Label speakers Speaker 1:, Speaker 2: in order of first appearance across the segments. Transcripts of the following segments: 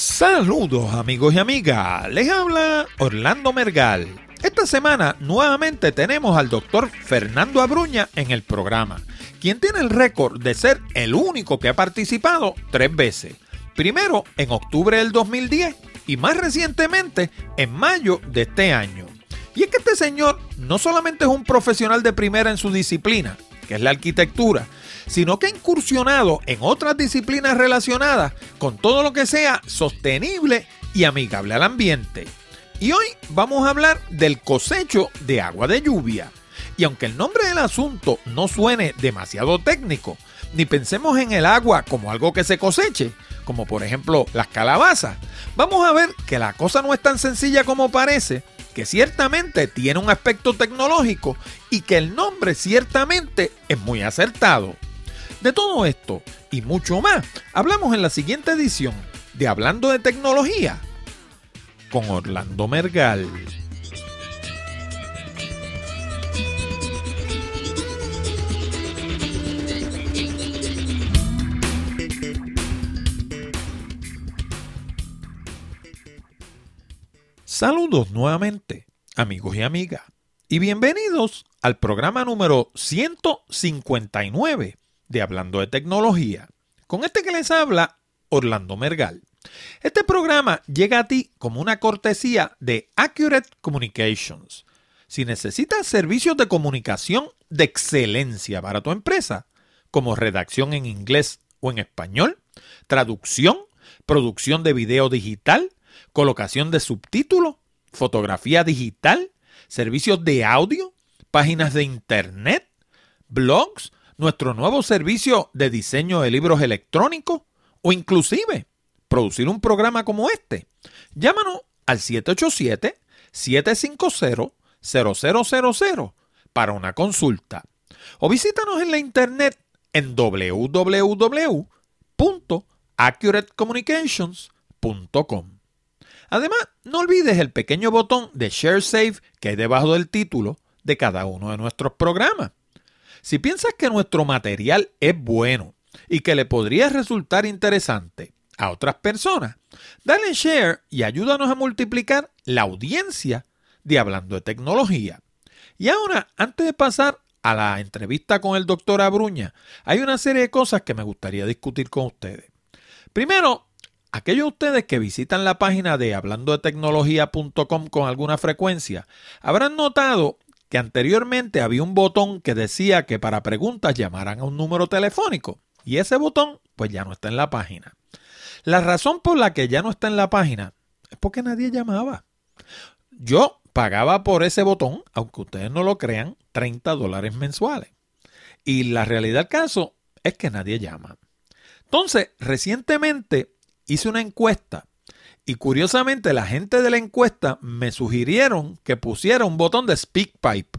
Speaker 1: Saludos amigos y amigas, les habla Orlando Mergal. Esta semana nuevamente tenemos al doctor Fernando Abruña en el programa, quien tiene el récord de ser el único que ha participado tres veces. Primero en octubre del 2010 y más recientemente en mayo de este año. Y es que este señor no solamente es un profesional de primera en su disciplina, que es la arquitectura, sino que ha incursionado en otras disciplinas relacionadas con todo lo que sea sostenible y amigable al ambiente. Y hoy vamos a hablar del cosecho de agua de lluvia. Y aunque el nombre del asunto no suene demasiado técnico, ni pensemos en el agua como algo que se coseche, como por ejemplo las calabazas, vamos a ver que la cosa no es tan sencilla como parece que ciertamente tiene un aspecto tecnológico y que el nombre ciertamente es muy acertado. De todo esto y mucho más, hablamos en la siguiente edición de Hablando de Tecnología con Orlando Mergal. Saludos nuevamente, amigos y amigas, y bienvenidos al programa número 159 de Hablando de Tecnología. Con este que les habla, Orlando Mergal. Este programa llega a ti como una cortesía de Accurate Communications. Si necesitas servicios de comunicación de excelencia para tu empresa, como redacción en inglés o en español, traducción, producción de video digital, colocación de subtítulos, fotografía digital, servicios de audio, páginas de internet, blogs, nuestro nuevo servicio de diseño de libros electrónicos o inclusive producir un programa como este. Llámanos al 787-750-0000 para una consulta o visítanos en la internet en www.accuratecommunications.com. Además, no olvides el pequeño botón de Share Save que hay debajo del título de cada uno de nuestros programas. Si piensas que nuestro material es bueno y que le podría resultar interesante a otras personas, dale share y ayúdanos a multiplicar la audiencia de Hablando de Tecnología. Y ahora, antes de pasar a la entrevista con el doctor Abruña, hay una serie de cosas que me gustaría discutir con ustedes. Primero, Aquellos de ustedes que visitan la página de hablando de tecnología.com con alguna frecuencia habrán notado que anteriormente había un botón que decía que para preguntas llamaran a un número telefónico y ese botón pues ya no está en la página. La razón por la que ya no está en la página es porque nadie llamaba. Yo pagaba por ese botón, aunque ustedes no lo crean, 30 dólares mensuales. Y la realidad del caso es que nadie llama. Entonces, recientemente hice una encuesta y curiosamente la gente de la encuesta me sugirieron que pusiera un botón de SpeakPipe,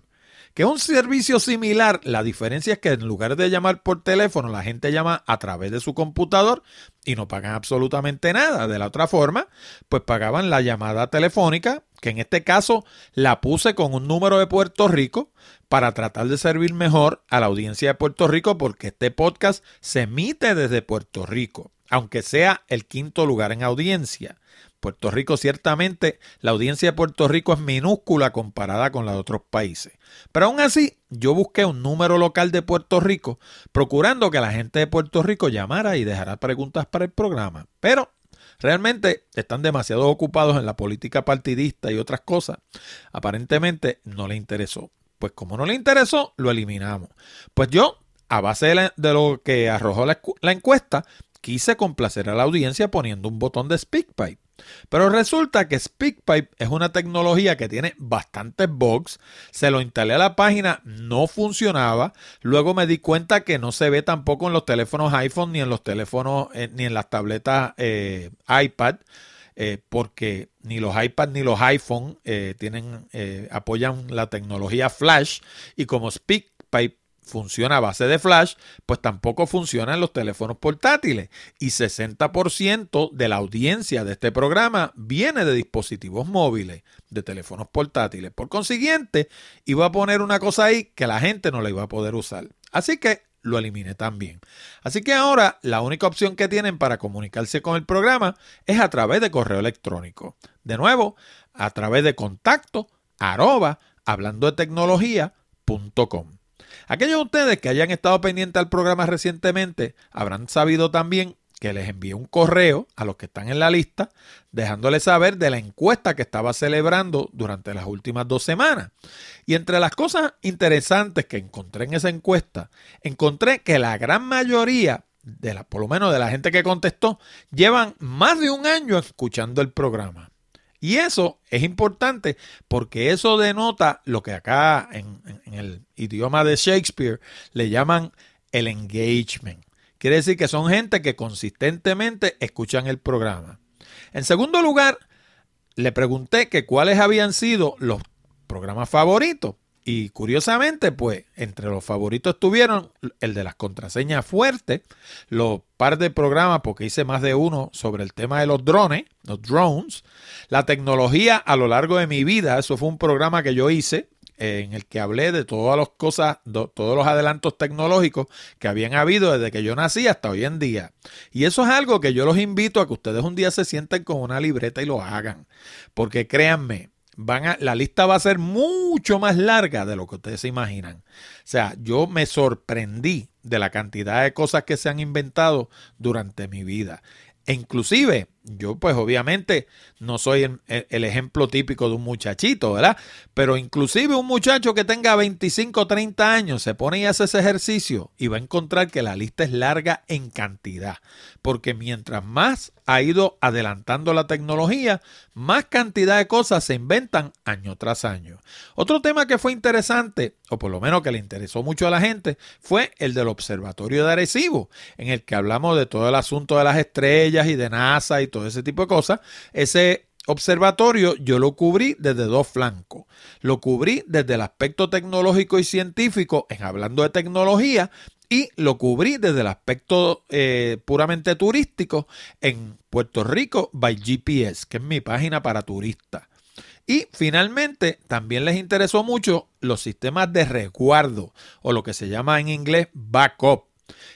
Speaker 1: que es un servicio similar. La diferencia es que en lugar de llamar por teléfono, la gente llama a través de su computador y no pagan absolutamente nada. De la otra forma, pues pagaban la llamada telefónica, que en este caso la puse con un número de Puerto Rico para tratar de servir mejor a la audiencia de Puerto Rico, porque este podcast se emite desde Puerto Rico aunque sea el quinto lugar en audiencia. Puerto Rico ciertamente, la audiencia de Puerto Rico es minúscula comparada con la de otros países. Pero aún así, yo busqué un número local de Puerto Rico, procurando que la gente de Puerto Rico llamara y dejara preguntas para el programa. Pero realmente están demasiado ocupados en la política partidista y otras cosas. Aparentemente no le interesó. Pues como no le interesó, lo eliminamos. Pues yo, a base de, lo que arrojó la encuesta, quise complacer a la audiencia poniendo un botón de SpeakPipe. Pero resulta que SpeakPipe es una tecnología que tiene bastantes bugs. Se lo instalé a la página, no funcionaba. Luego me di cuenta que no se ve tampoco en los teléfonos iPhone ni en los teléfonos eh, ni en las tabletas eh, iPad. Eh, porque ni los iPad ni los iPhone tienen, apoyan la tecnología Flash y como SpeakPipe funciona a base de flash, pues tampoco funciona en los teléfonos portátiles. Y 60% de la audiencia de este programa viene de dispositivos móviles, de teléfonos portátiles. Por consiguiente, iba a poner una cosa ahí que la gente no la iba a poder usar. Así que lo eliminé también. Así que ahora la única opción que tienen para comunicarse con el programa es a través de correo electrónico. De nuevo, a través de contacto arroba hablando de tecnología.com. Aquellos de ustedes que hayan estado pendientes al programa recientemente habrán sabido también que les envié un correo a los que están en la lista, dejándoles saber de la encuesta que estaba celebrando durante las últimas dos semanas. Y entre las cosas interesantes que encontré en esa encuesta, encontré que la gran mayoría de la, por lo menos de la gente que contestó, llevan más de un año escuchando el programa. Y eso es importante porque eso denota lo que acá en, el idioma de Shakespeare le llaman el engagement. Quiere decir que son gente que consistentemente escuchan el programa. En segundo lugar, le pregunté que cuáles habían sido los programas favoritos. Y curiosamente, pues, entre los favoritos estuvieron el de las contraseñas fuertes, los par de programas, porque hice más de uno sobre el tema de los drones, los drones, la tecnología a lo largo de mi vida, eso fue un programa que yo hice en el que hablé de todas las cosas, todos los adelantos tecnológicos que habían habido desde que yo nací hasta hoy en día. Y eso es algo que yo los invito a que ustedes un día se sienten con una libreta y lo hagan. Porque créanme, van a, la lista va a ser mucho más larga de lo que ustedes se imaginan. O sea, yo me sorprendí de la cantidad de cosas que se han inventado durante mi vida. E inclusive, yo pues obviamente no soy el, ejemplo típico de un muchachito, ¿verdad? Pero inclusive un muchacho que tenga 25 o 30 años se pone y hace ese ejercicio y va a encontrar que la lista es larga en cantidad. Porque mientras más ha ido adelantando la tecnología, más cantidad de cosas se inventan año tras año. Otro tema que fue interesante, o por lo menos que le interesó mucho a la gente, fue el del Observatorio de Arecibo, en el que hablamos de todo el asunto de las estrellas y de NASA y todo ese tipo de cosas. Ese observatorio yo lo cubrí desde dos flancos. Lo cubrí desde el aspecto tecnológico y científico, en hablando de tecnología, y lo cubrí desde el aspecto eh, puramente turístico en Puerto Rico by GPS, que es mi página para turistas. Y finalmente, también les interesó mucho los sistemas de resguardo o lo que se llama en inglés backup.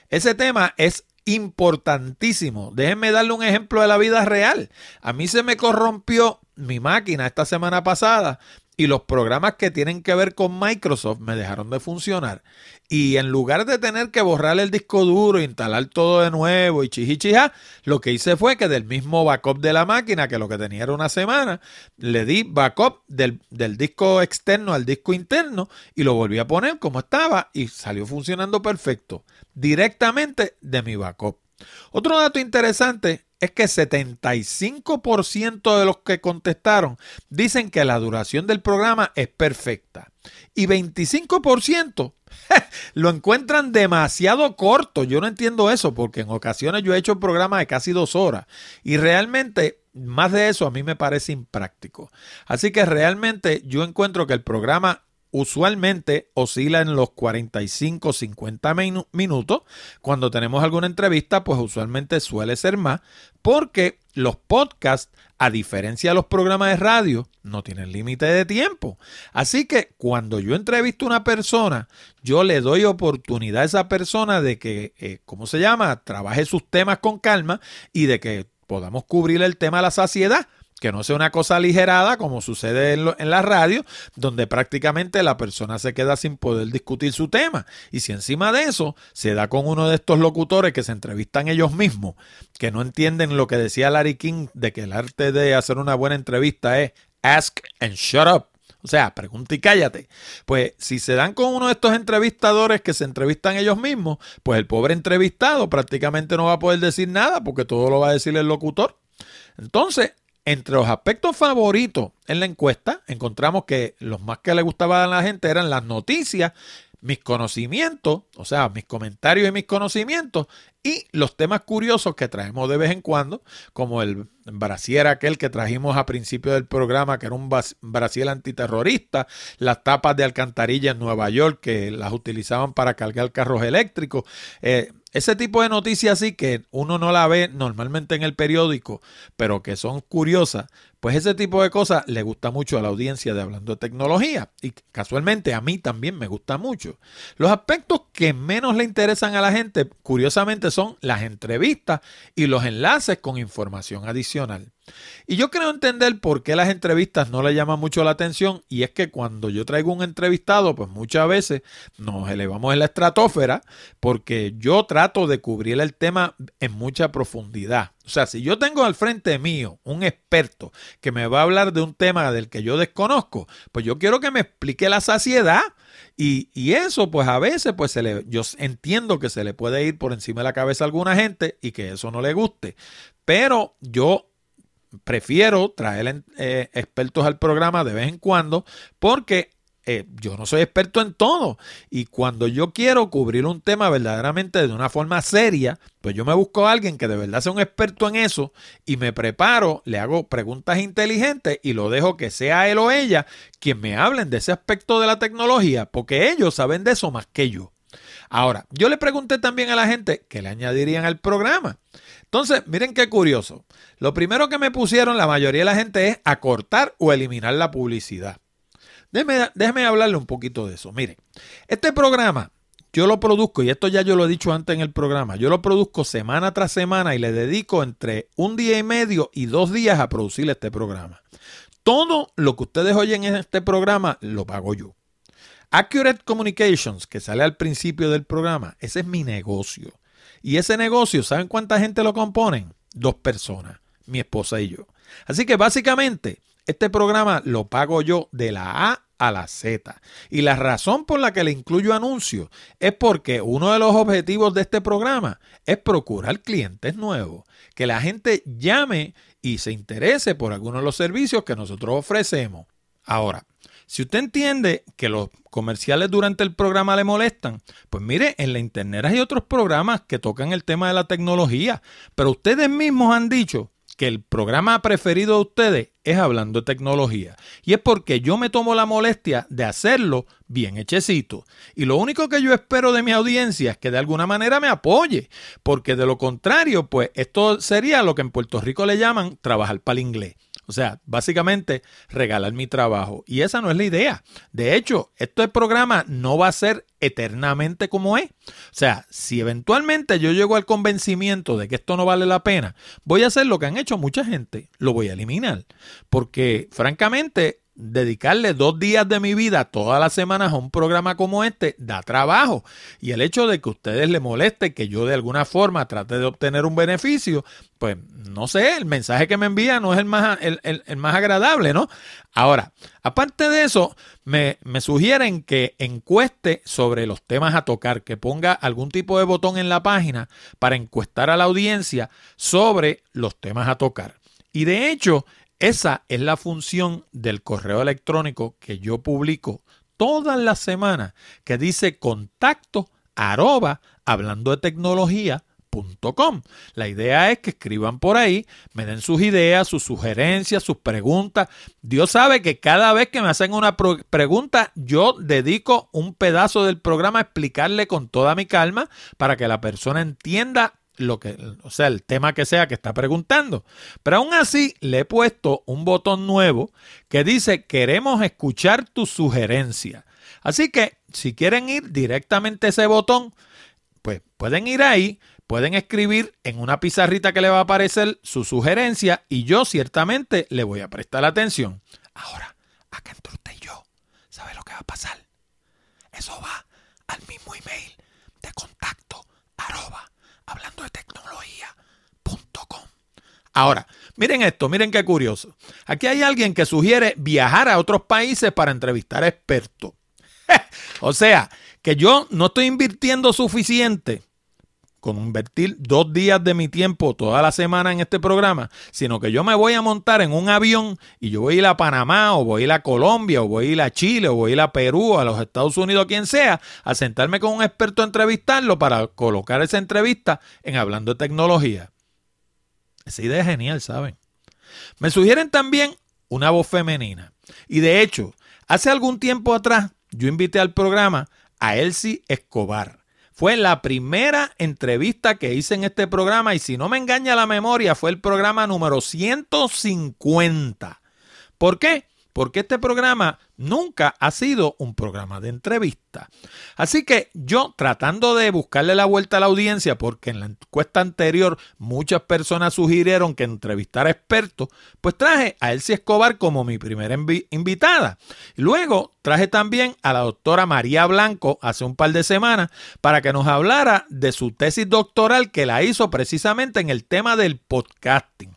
Speaker 1: Ese tema es importantísimo. Déjenme darle un ejemplo de la vida real. A mí se me corrompió mi máquina esta semana pasada y los programas que tienen que ver con Microsoft me dejaron de funcionar. Y en lugar de tener que borrar el disco duro, instalar todo de nuevo y chichichija, lo que hice fue que del mismo backup de la máquina, que lo que tenía era una semana, le di backup del, del disco externo al disco interno y lo volví a poner como estaba y salió funcionando perfecto, directamente de mi backup. Otro dato interesante es que 75% de los que contestaron dicen que la duración del programa es perfecta. Y 25% lo encuentran demasiado corto. Yo no entiendo eso porque en ocasiones yo he hecho programas de casi dos horas y realmente más de eso a mí me parece impráctico. Así que realmente yo encuentro que el programa usualmente oscila en los 45 50 minutos. Cuando tenemos alguna entrevista, pues usualmente suele ser más, porque los podcasts, a diferencia de los programas de radio, no tienen límite de tiempo. Así que cuando yo entrevisto a una persona, yo le doy oportunidad a esa persona de que, eh, ¿cómo se llama?, trabaje sus temas con calma y de que podamos cubrir el tema de la saciedad que no sea una cosa aligerada como sucede en, la radio, donde prácticamente la persona se queda sin poder discutir su tema. Y si encima de eso se da con uno de estos locutores que se entrevistan ellos mismos, que no entienden lo que decía Larry King de que el arte de hacer una buena entrevista es ask and shut up. O sea, pregunta y cállate. Pues si se dan con uno de estos entrevistadores que se entrevistan ellos mismos, pues el pobre entrevistado prácticamente no va a poder decir nada porque todo lo va a decir el locutor. Entonces, entre los aspectos favoritos en la encuesta, encontramos que los más que le gustaban a la gente eran las noticias, mis conocimientos, o sea, mis comentarios y mis conocimientos, y los temas curiosos que traemos de vez en cuando, como el brasier aquel que trajimos a principio del programa, que era un brasier antiterrorista, las tapas de alcantarilla en Nueva York que las utilizaban para cargar carros eléctricos. Eh, ese tipo de noticias así que uno no la ve normalmente en el periódico, pero que son curiosas, pues ese tipo de cosas le gusta mucho a la audiencia de Hablando de Tecnología y casualmente a mí también me gusta mucho. Los aspectos que menos le interesan a la gente, curiosamente, son las entrevistas y los enlaces con información adicional. Y yo creo entender por qué las entrevistas no le llaman mucho la atención y es que cuando yo traigo un entrevistado, pues muchas veces nos elevamos en la estratosfera porque yo trato de cubrir el tema en mucha profundidad. O sea, si yo tengo al frente mío un experto que me va a hablar de un tema del que yo desconozco, pues yo quiero que me explique la saciedad. Y, y, eso, pues a veces, pues se le, yo entiendo que se le puede ir por encima de la cabeza a alguna gente y que eso no le guste. Pero yo prefiero traer eh, expertos al programa de vez en cuando porque eh, yo no soy experto en todo y cuando yo quiero cubrir un tema verdaderamente de una forma seria, pues yo me busco a alguien que de verdad sea un experto en eso y me preparo, le hago preguntas inteligentes y lo dejo que sea él o ella quien me hablen de ese aspecto de la tecnología, porque ellos saben de eso más que yo. Ahora, yo le pregunté también a la gente que le añadirían al programa. Entonces, miren qué curioso. Lo primero que me pusieron la mayoría de la gente es acortar o eliminar la publicidad. Déjeme, hablarle un poquito de eso. Miren, este programa yo lo produzco, y esto ya yo lo he dicho antes en el programa, yo lo produzco semana tras semana y le dedico entre un día y medio y dos días a producir este programa. Todo lo que ustedes oyen en este programa lo pago yo. Accurate Communications, que sale al principio del programa, ese es mi negocio. Y ese negocio, ¿saben cuánta gente lo componen? Dos personas, mi esposa y yo. Así que básicamente, este programa lo pago yo de la A a la Z. Y la razón por la que le incluyo anuncios es porque uno de los objetivos de este programa es procurar clientes nuevos, que la gente llame y se interese por alguno de los servicios que nosotros ofrecemos. Ahora, si usted entiende que los comerciales durante el programa le molestan, pues mire, en la internet hay otros programas que tocan el tema de la tecnología, pero ustedes mismos han dicho que el programa preferido de ustedes es hablando de tecnología. Y es porque yo me tomo la molestia de hacerlo bien hechecito. Y lo único que yo espero de mi audiencia es que de alguna manera me apoye. Porque de lo contrario, pues esto sería lo que en Puerto Rico le llaman trabajar para el inglés. O sea, básicamente regalar mi trabajo. Y esa no es la idea. De hecho, este programa no va a ser eternamente como es. O sea, si eventualmente yo llego al convencimiento de que esto no vale la pena, voy a hacer lo que han hecho mucha gente. Lo voy a eliminar. Porque, francamente, dedicarle dos días de mi vida todas las semanas a un programa como este da trabajo. Y el hecho de que a ustedes les moleste que yo de alguna forma trate de obtener un beneficio, pues no sé, el mensaje que me envía no es el más, el, más agradable, ¿no? Ahora, aparte de eso, me, me sugieren que encueste sobre los temas a tocar, que ponga algún tipo de botón en la página para encuestar a la audiencia sobre los temas a tocar. Y de hecho, esa es la función del correo electrónico que yo publico todas las semanas, que dice contacto arroba hablando de tecnología.com. La idea es que escriban por ahí, me den sus ideas, sus sugerencias, sus preguntas. Dios sabe que cada vez que me hacen una pregunta, yo dedico un pedazo del programa a explicarle con toda mi calma para que la persona entienda lo que, o sea, el tema que sea que está preguntando. Pero aún así le he puesto un botón nuevo que dice queremos escuchar tu sugerencia. Así que si quieren ir directamente a ese botón, pues pueden ir ahí, pueden escribir en una pizarrita que le va a aparecer su sugerencia y yo ciertamente le voy a prestar atención. Ahora, acá entre usted y yo, ¿sabe lo que va a pasar? Eso va al mismo email de contacto arroba hablando de tecnología.com. Ahora, miren esto, miren qué curioso. Aquí hay alguien que sugiere viajar a otros países para entrevistar a expertos. o sea, que yo no estoy invirtiendo suficiente con invertir dos días de mi tiempo toda la semana en este programa, sino que yo me voy a montar en un avión y yo voy a ir a Panamá o voy a ir a Colombia o voy a ir a Chile o voy a ir a Perú a los Estados Unidos, quien sea, a sentarme con un experto a entrevistarlo para colocar esa entrevista en Hablando de Tecnología. Esa idea es genial, ¿saben? Me sugieren también una voz femenina. Y de hecho, hace algún tiempo atrás yo invité al programa a Elsie Escobar. Fue la primera entrevista que hice en este programa y si no me engaña la memoria fue el programa número 150. ¿Por qué? Porque este programa nunca ha sido un programa de entrevista. Así que yo tratando de buscarle la vuelta a la audiencia, porque en la encuesta anterior muchas personas sugirieron que entrevistara expertos, pues traje a Elsie Escobar como mi primera invitada. Luego traje también a la doctora María Blanco hace un par de semanas para que nos hablara de su tesis doctoral que la hizo precisamente en el tema del podcasting.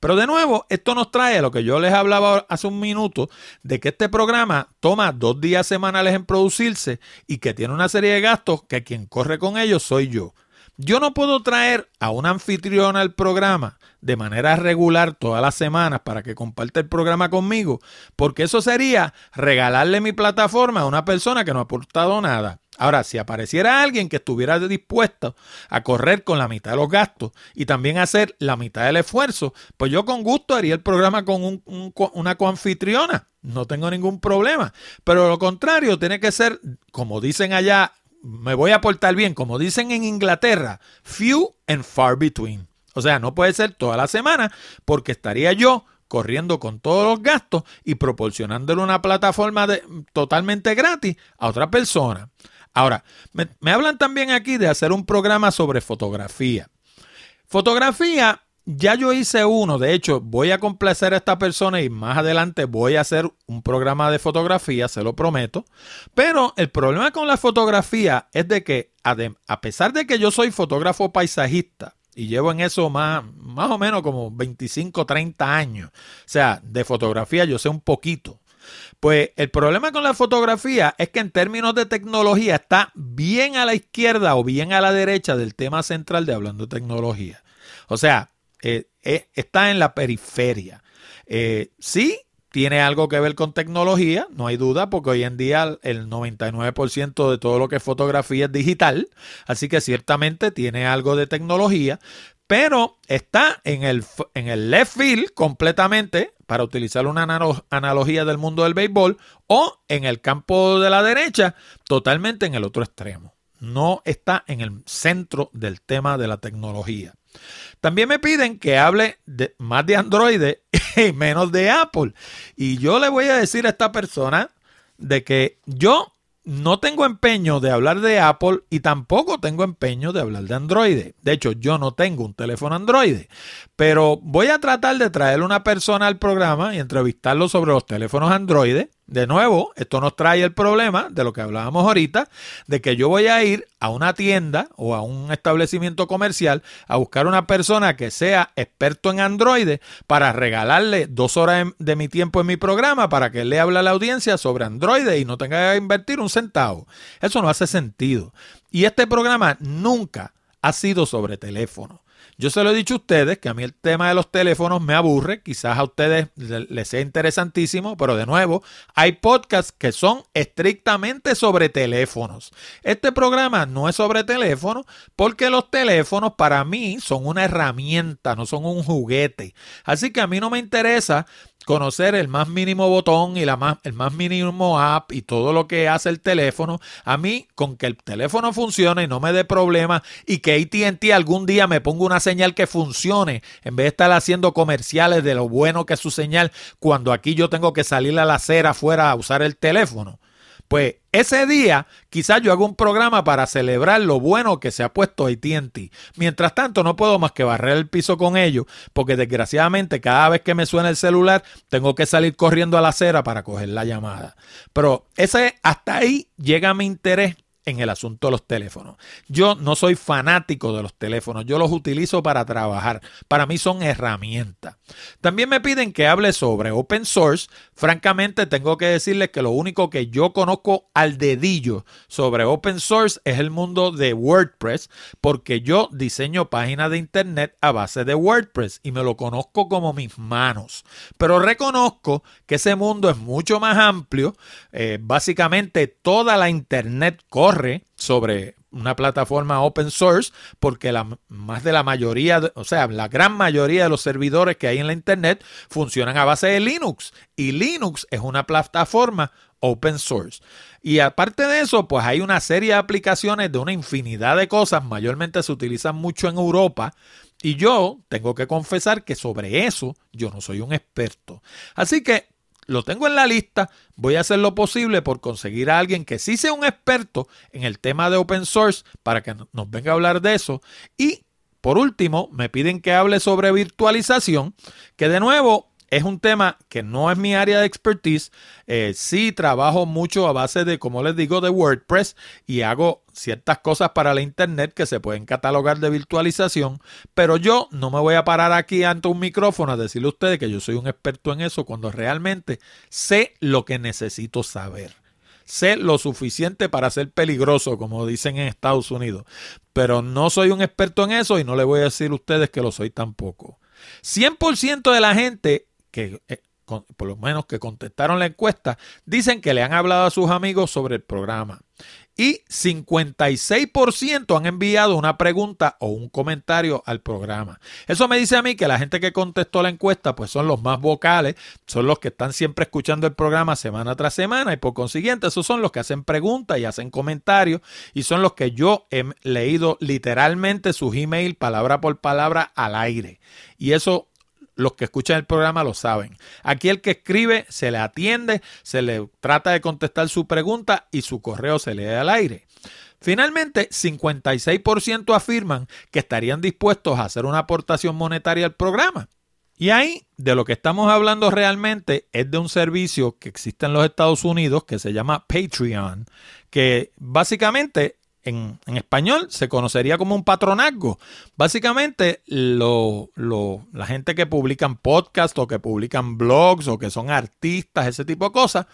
Speaker 1: Pero de nuevo, esto nos trae a lo que yo les hablaba hace un minuto, de que este programa toma dos días semanales en producirse y que tiene una serie de gastos que quien corre con ellos soy yo. Yo no puedo traer a un anfitrión al programa de manera regular todas las semanas para que comparte el programa conmigo, porque eso sería regalarle mi plataforma a una persona que no ha aportado nada. Ahora, si apareciera alguien que estuviera dispuesto a correr con la mitad de los gastos y también hacer la mitad del esfuerzo, pues yo con gusto haría el programa con una coanfitriona. No tengo ningún problema. Pero lo contrario, tiene que ser, como dicen allá, me voy a portar bien, como dicen en Inglaterra, few and far between. O sea, no puede ser toda la semana porque estaría yo corriendo con todos los gastos y proporcionándole una plataforma totalmente gratis a otra persona. Ahora, me, hablan también aquí de hacer un programa sobre fotografía. Fotografía, ya yo hice uno, de hecho, voy a complacer a esta persona y más adelante voy a hacer un programa de fotografía, se lo prometo. Pero el problema con la fotografía es de que, a pesar de que yo soy fotógrafo paisajista, y llevo en eso más, más o menos como 25, 30 años. O sea, de fotografía yo sé un poquito. Pues el problema con la fotografía es que en términos de tecnología está bien a la izquierda o bien a la derecha del tema central de hablando de tecnología. O sea, eh, eh, está en la periferia. Eh, sí, tiene algo que ver con tecnología, no hay duda, porque hoy en día el 99% de todo lo que es fotografía es digital, así que ciertamente tiene algo de tecnología, pero está en el, en el left field completamente, para utilizar una analogía del mundo del béisbol, o en el campo de la derecha, totalmente en el otro extremo. No está en el centro del tema de la tecnología. También me piden que hable más de Android y menos de Apple. Y yo le voy a decir a esta persona de que yo no tengo empeño de hablar de Apple y tampoco tengo empeño de hablar de Android. De hecho, yo no tengo un teléfono Android. Pero voy a tratar de traer una persona al programa y entrevistarlo sobre los teléfonos Android de nuevo, esto nos trae el problema de lo que hablábamos ahorita, de que yo voy a ir a una tienda o a un establecimiento comercial a buscar una persona que sea experto en Android para regalarle dos horas de mi tiempo en mi programa para que él le hable a la audiencia sobre Android y no tenga que invertir un centavo. Eso no hace sentido. Y este programa nunca ha sido sobre teléfono. Yo se lo he dicho a ustedes que a mí el tema de los teléfonos me aburre, quizás a ustedes les sea interesantísimo, pero de nuevo, hay podcasts que son estrictamente sobre teléfonos. Este programa no es sobre teléfonos porque los teléfonos para mí son una herramienta, no son un juguete. Así que a mí no me interesa conocer el más mínimo botón y la más, el más mínimo app y todo lo que hace el teléfono, a mí con que el teléfono funcione y no me dé problemas y que ATT algún día me ponga una señal que funcione en vez de estar haciendo comerciales de lo bueno que es su señal cuando aquí yo tengo que salir a la acera afuera a usar el teléfono. Pues ese día quizás yo hago un programa para celebrar lo bueno que se ha puesto ATT. Mientras tanto no puedo más que barrer el piso con ellos porque desgraciadamente cada vez que me suena el celular tengo que salir corriendo a la acera para coger la llamada. Pero ese hasta ahí llega mi interés en el asunto de los teléfonos. Yo no soy fanático de los teléfonos, yo los utilizo para trabajar. Para mí son herramientas. También me piden que hable sobre open source. Francamente, tengo que decirles que lo único que yo conozco al dedillo sobre open source es el mundo de WordPress, porque yo diseño páginas de internet a base de WordPress y me lo conozco como mis manos. Pero reconozco que ese mundo es mucho más amplio. Eh, básicamente toda la internet corre sobre una plataforma open source porque la, más de la mayoría, o sea, la gran mayoría de los servidores que hay en la Internet funcionan a base de Linux y Linux es una plataforma open source. Y aparte de eso, pues hay una serie de aplicaciones de una infinidad de cosas, mayormente se utilizan mucho en Europa. Y yo tengo que confesar que sobre eso yo no soy un experto. Así que lo tengo en la lista, voy a hacer lo posible por conseguir a alguien que sí sea un experto en el tema de open source para que nos venga a hablar de eso. Y por último, me piden que hable sobre virtualización, que de nuevo es un tema que no es mi área de expertise. Eh, sí trabajo mucho a base de, como les digo, de WordPress y hago ciertas cosas para la Internet que se pueden catalogar de virtualización, pero yo no me voy a parar aquí ante un micrófono a decirle a ustedes que yo soy un experto en eso cuando realmente sé lo que necesito saber. Sé lo suficiente para ser peligroso, como dicen en Estados Unidos, pero no soy un experto en eso y no le voy a decir a ustedes que lo soy tampoco. 100% de la gente que eh, por lo menos que contestaron la encuesta, dicen que le han hablado a sus amigos sobre el programa. Y 56% han enviado una pregunta o un comentario al programa. Eso me dice a mí que la gente que contestó la encuesta pues son los más vocales, son los que están siempre escuchando el programa semana tras semana y por consiguiente esos son los que hacen preguntas y hacen comentarios y son los que yo he leído literalmente sus emails palabra por palabra al aire. Y eso los que escuchan el programa lo saben. Aquí el que escribe se le atiende, se le trata de contestar su pregunta y su correo se lee al aire. Finalmente, 56% afirman que estarían dispuestos a hacer una aportación monetaria al programa. Y ahí de lo que estamos hablando realmente es de un servicio que existe en los Estados Unidos que se llama Patreon, que básicamente en, español se conocería como un patronazgo. Básicamente, lo, la gente que publican podcasts o que publican blogs o que son artistas, ese tipo de cosas,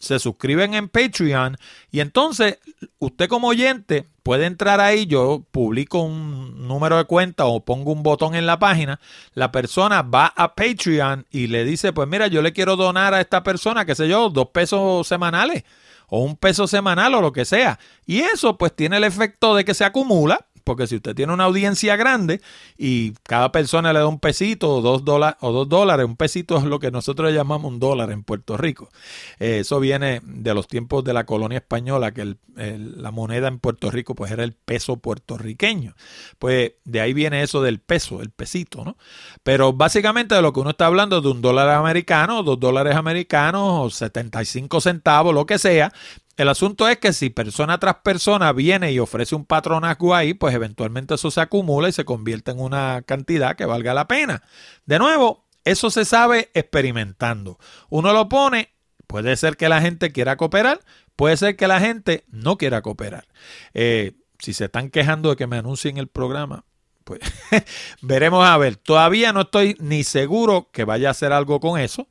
Speaker 1: se suscriben en Patreon y entonces usted como oyente puede entrar ahí, yo publico un número de cuenta o pongo un botón en la página, la persona va a Patreon y le dice, pues mira, yo le quiero donar a esta persona, qué sé yo, dos pesos semanales o un peso semanal o lo que sea. Y eso pues tiene el efecto de que se acumula porque si usted tiene una audiencia grande y cada persona le da un pesito o dos, dólares, o dos dólares, un pesito es lo que nosotros llamamos un dólar en Puerto Rico. Eh, eso viene de los tiempos de la colonia española, que la moneda en Puerto Rico pues era el peso puertorriqueño. Pues de ahí viene eso del peso, el pesito, ¿no? Pero básicamente de lo que uno está hablando es de un dólar americano, dos dólares americanos o 75 centavos, lo que sea, el asunto es que si persona tras persona viene y ofrece un patronazgo ahí, pues eventualmente eso se acumula y se convierte en una cantidad que valga la pena. De nuevo, eso se sabe experimentando. Uno lo pone, puede ser que la gente quiera cooperar, puede ser que la gente no quiera cooperar. Eh, si se están quejando de que me anuncien el programa, pues veremos a ver. Todavía no estoy ni seguro que vaya a hacer algo con eso.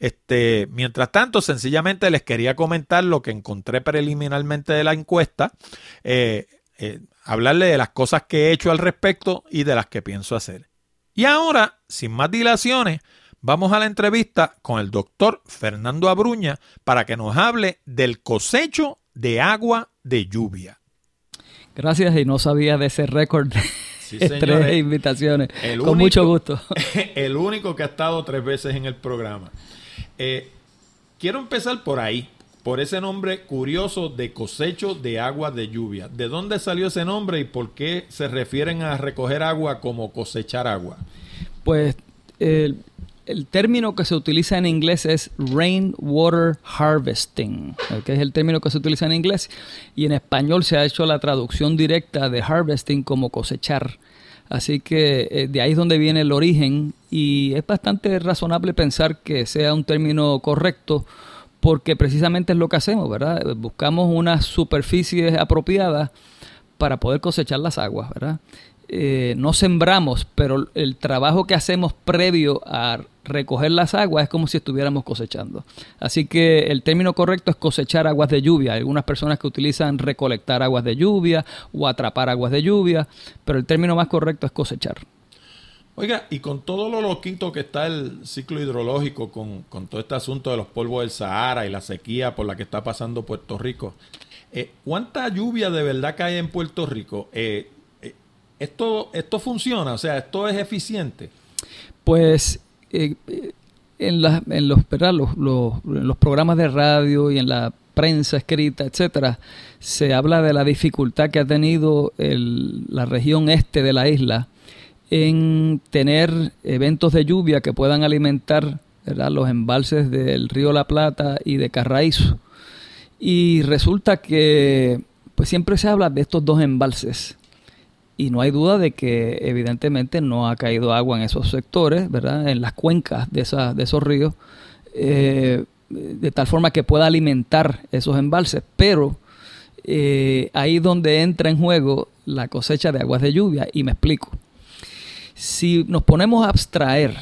Speaker 1: Este, mientras tanto, sencillamente les quería comentar lo que encontré preliminarmente de la encuesta, eh, eh, hablarle de las cosas que he hecho al respecto y de las que pienso hacer. Y ahora, sin más dilaciones, vamos a la entrevista con el doctor Fernando Abruña para que nos hable del cosecho de agua de lluvia.
Speaker 2: Gracias y no sabía de ese récord. tres invitaciones. Con mucho gusto.
Speaker 1: El único que ha estado tres veces en el programa. Eh, quiero empezar por ahí, por ese nombre curioso de cosecho de agua de lluvia. ¿De dónde salió ese nombre y por qué se refieren a recoger agua como cosechar agua?
Speaker 2: Pues el, término que se utiliza en inglés es rainwater harvesting, que es el término que se utiliza en inglés, y en español se ha hecho la traducción directa de harvesting como cosechar. Así que eh, de ahí es donde viene el origen y es bastante razonable pensar que sea un término correcto porque precisamente es lo que hacemos, ¿verdad? Buscamos unas superficies apropiadas para poder cosechar las aguas, ¿verdad? Eh, no sembramos, pero el trabajo que hacemos previo a recoger las aguas es como si estuviéramos cosechando. Así que el término correcto es cosechar aguas de lluvia. Hay algunas personas que utilizan recolectar aguas de lluvia o atrapar aguas de lluvia, pero el término más correcto es cosechar.
Speaker 1: Oiga, y con todo lo loquito que está el ciclo hidrológico, con, todo este asunto de los polvos del Sahara y la sequía por la que está pasando Puerto Rico, eh, ¿cuánta lluvia de verdad cae en Puerto Rico? Eh, ¿Esto, esto funciona? O sea, ¿esto es eficiente?
Speaker 2: Pues eh, en, en, los, los, programas de radio y en la prensa escrita, etcétera, se habla de la dificultad que ha tenido la región este de la isla en tener eventos de lluvia que puedan alimentar los embalses del río La Plata y de Carraízo. Y resulta que pues siempre se habla de estos dos embalses y no hay duda de que evidentemente no ha caído agua en esos sectores, ¿verdad? En las cuencas de, esa, de esos ríos, eh, de tal forma que pueda alimentar esos embalses, pero eh, ahí donde entra en juego la cosecha de aguas de lluvia, y me explico. Si nos ponemos a abstraer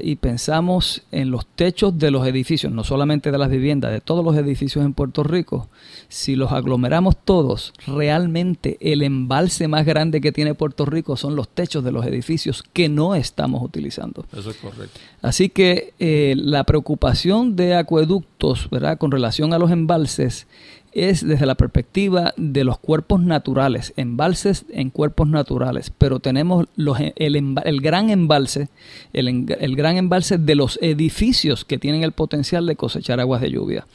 Speaker 2: y pensamos en los techos de los edificios, no solamente de las viviendas, de todos los edificios en Puerto Rico, si los aglomeramos todos, realmente el embalse más grande que tiene Puerto Rico son los techos de los edificios que no estamos utilizando.
Speaker 1: Eso es correcto.
Speaker 2: Así que eh, la preocupación de acueductos ¿verdad? con relación a los embalses es desde la perspectiva de los cuerpos naturales, embalses en cuerpos naturales, pero tenemos los, el, gran embalse, el, el gran embalse de los edificios que tienen el potencial de cosechar aguas de lluvia.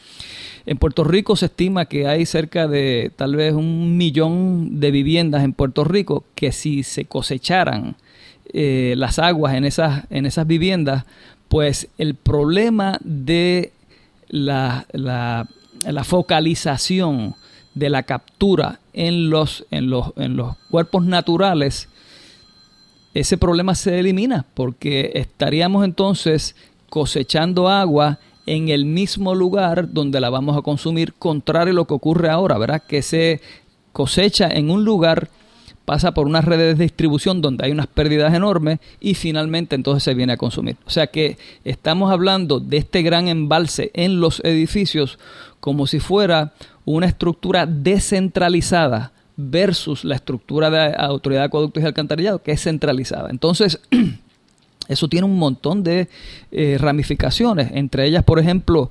Speaker 2: En Puerto Rico se estima que hay cerca de tal vez un millón de viviendas en Puerto Rico que si se cosecharan eh, las aguas en esas, en esas viviendas, pues el problema de la, la la focalización de la captura en los, en los, en los cuerpos naturales, ese problema se elimina porque estaríamos entonces cosechando agua en el mismo lugar donde la vamos a consumir, contrario a lo que ocurre ahora, ¿verdad? Que se cosecha en un lugar pasa por unas redes de distribución donde hay unas pérdidas enormes y finalmente entonces se viene a consumir. O sea que estamos hablando de este gran embalse en los edificios como si fuera una estructura descentralizada versus la estructura de autoridad de acueductos y alcantarillado que es centralizada. Entonces, eso tiene un montón de eh, ramificaciones, entre ellas, por ejemplo,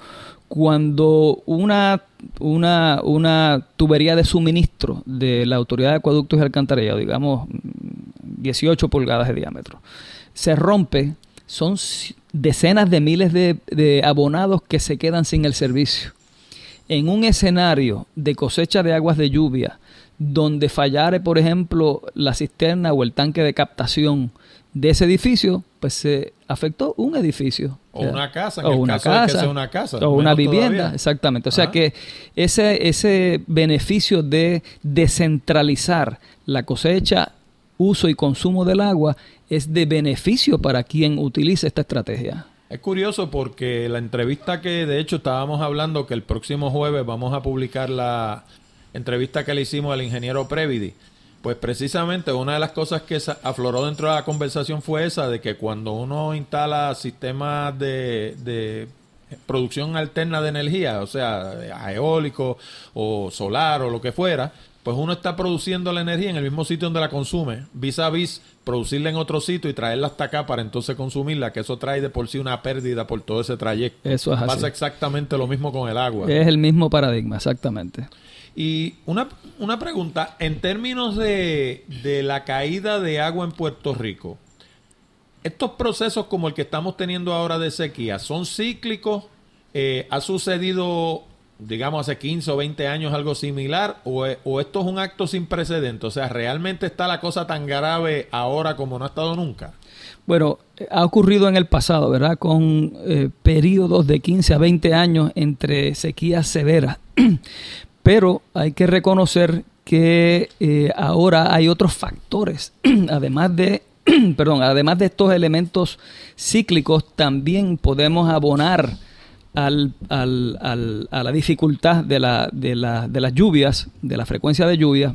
Speaker 2: cuando una, una, una, tubería de suministro de la Autoridad de Acueductos y Alcantarillado, digamos 18 pulgadas de diámetro, se rompe, son decenas de miles de, de abonados que se quedan sin el servicio. En un escenario de cosecha de aguas de lluvia, donde fallare, por ejemplo, la cisterna o el tanque de captación de ese edificio, pues se afectó un edificio.
Speaker 1: O una casa, o una casa, una casa.
Speaker 2: O una vivienda, exactamente. O sea que ese, ese beneficio de descentralizar la cosecha, uso y consumo del agua es de beneficio para quien utilice esta estrategia.
Speaker 1: Es curioso porque la entrevista que de hecho estábamos hablando que el próximo jueves vamos a publicar la entrevista que le hicimos al ingeniero Previdi pues precisamente una de las cosas que afloró dentro de la conversación fue esa, de que cuando uno instala sistemas de, producción alterna de energía, o sea, eólico o solar o lo que fuera, pues uno está produciendo la energía en el mismo sitio donde la consume, vis a vis producirla en otro sitio y traerla hasta acá para entonces consumirla, que eso trae de por sí una pérdida por todo ese trayecto.
Speaker 2: Eso es
Speaker 1: Pasa exactamente lo mismo con el agua.
Speaker 2: Es el mismo paradigma, exactamente.
Speaker 1: Y una, una pregunta, en términos de, la caída de agua en Puerto Rico, ¿estos procesos como el que estamos teniendo ahora de sequía son cíclicos? Eh, ¿Ha sucedido, digamos, hace 15 o 20 años algo similar? ¿O, o esto es un acto sin precedente? O sea, ¿realmente está la cosa tan grave ahora como no ha estado nunca?
Speaker 2: Bueno, ha ocurrido en el pasado, ¿verdad? Con eh, periodos de 15 a 20 años entre sequías severas. Pero hay que reconocer que eh, ahora hay otros factores, además de, perdón, además de estos elementos cíclicos, también podemos abonar al, al, a la dificultad de, la, de, la, de, las lluvias, de la frecuencia de lluvia,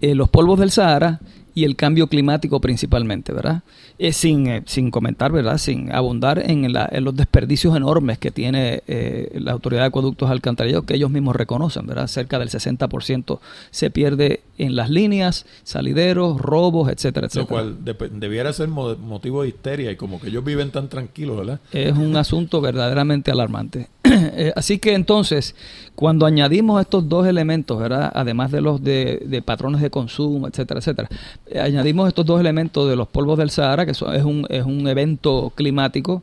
Speaker 2: eh, los polvos del Sahara y el cambio climático principalmente, ¿verdad? Eh, sin, eh, sin comentar, ¿verdad? Sin abundar en, los desperdicios enormes que tiene eh, la Autoridad de Acueductos Alcantarillados, que ellos mismos reconocen, ¿verdad? Cerca del 60% se pierde en las líneas, salideros, robos, etcétera, etcétera.
Speaker 1: Lo cual debiera ser motivo de histeria y como que ellos viven tan tranquilos, ¿verdad?
Speaker 2: Es un asunto verdaderamente alarmante. Así que entonces, cuando añadimos estos dos elementos, ¿verdad? Además de los de, patrones de consumo, etcétera, etcétera, añadimos estos dos elementos de los polvos del Sahara, que es, un, es un evento climático,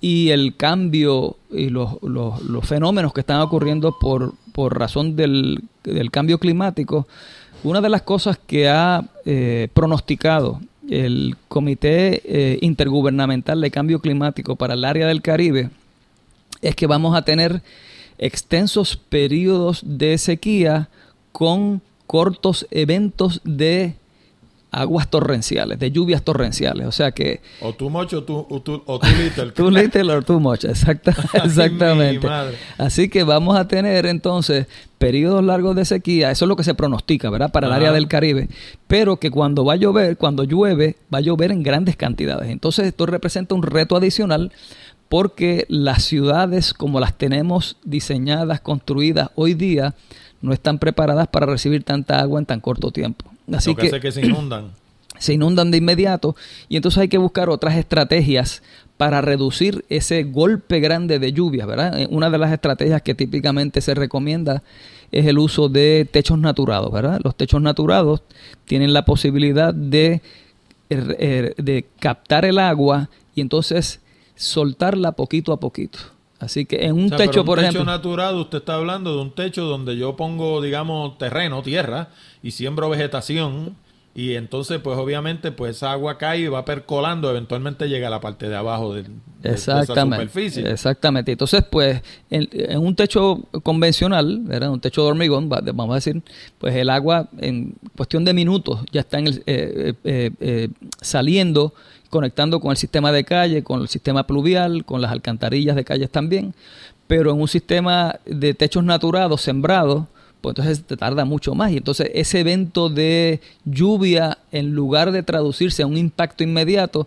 Speaker 2: y el cambio y los, los, fenómenos que están ocurriendo por, por razón del, del, cambio climático, una de las cosas que ha eh, pronosticado el Comité eh, Intergubernamental de Cambio Climático para el área del Caribe es que vamos a tener extensos periodos de sequía con cortos eventos de aguas torrenciales, de lluvias torrenciales. O sea que...
Speaker 1: O too much o too, little.
Speaker 2: too little or too much, exactamente. Así que vamos a tener entonces periodos largos de sequía, eso es lo que se pronostica, ¿verdad? Para el área del Caribe, pero que cuando va a llover, cuando llueve, va a llover en grandes cantidades. Entonces esto representa un reto adicional porque las ciudades como las tenemos diseñadas, construidas hoy día, no están preparadas para recibir tanta agua en tan corto tiempo.
Speaker 1: Así que, que se inundan.
Speaker 2: Se inundan de inmediato y entonces hay que buscar otras estrategias para reducir ese golpe grande de lluvias, ¿verdad? Eh, una de las estrategias que típicamente se recomienda es el uso de techos naturados, ¿verdad? Los techos naturados tienen la posibilidad de, er, er, de captar el agua y entonces soltarla poquito a poquito. Así que en un techo, por ejemplo.
Speaker 1: Un techo natural, usted está hablando de un techo donde yo pongo, digamos, terreno, tierra, y siembro vegetación. Y entonces, pues obviamente, pues esa agua cae y va percolando, eventualmente llega a la parte de abajo de,
Speaker 2: exactamente, esa superficie. Exactamente. Entonces, pues, en, un techo convencional, ¿verdad? un techo de hormigón, vamos a decir, pues el agua en cuestión de minutos ya está en el, eh, eh, eh, saliendo conectando con el sistema de calle, con el sistema pluvial, con las alcantarillas de calles también, pero en un sistema de techos naturados, sembrados, pues entonces te tarda mucho más. Y entonces ese evento de lluvia, en lugar de traducirse a un impacto inmediato,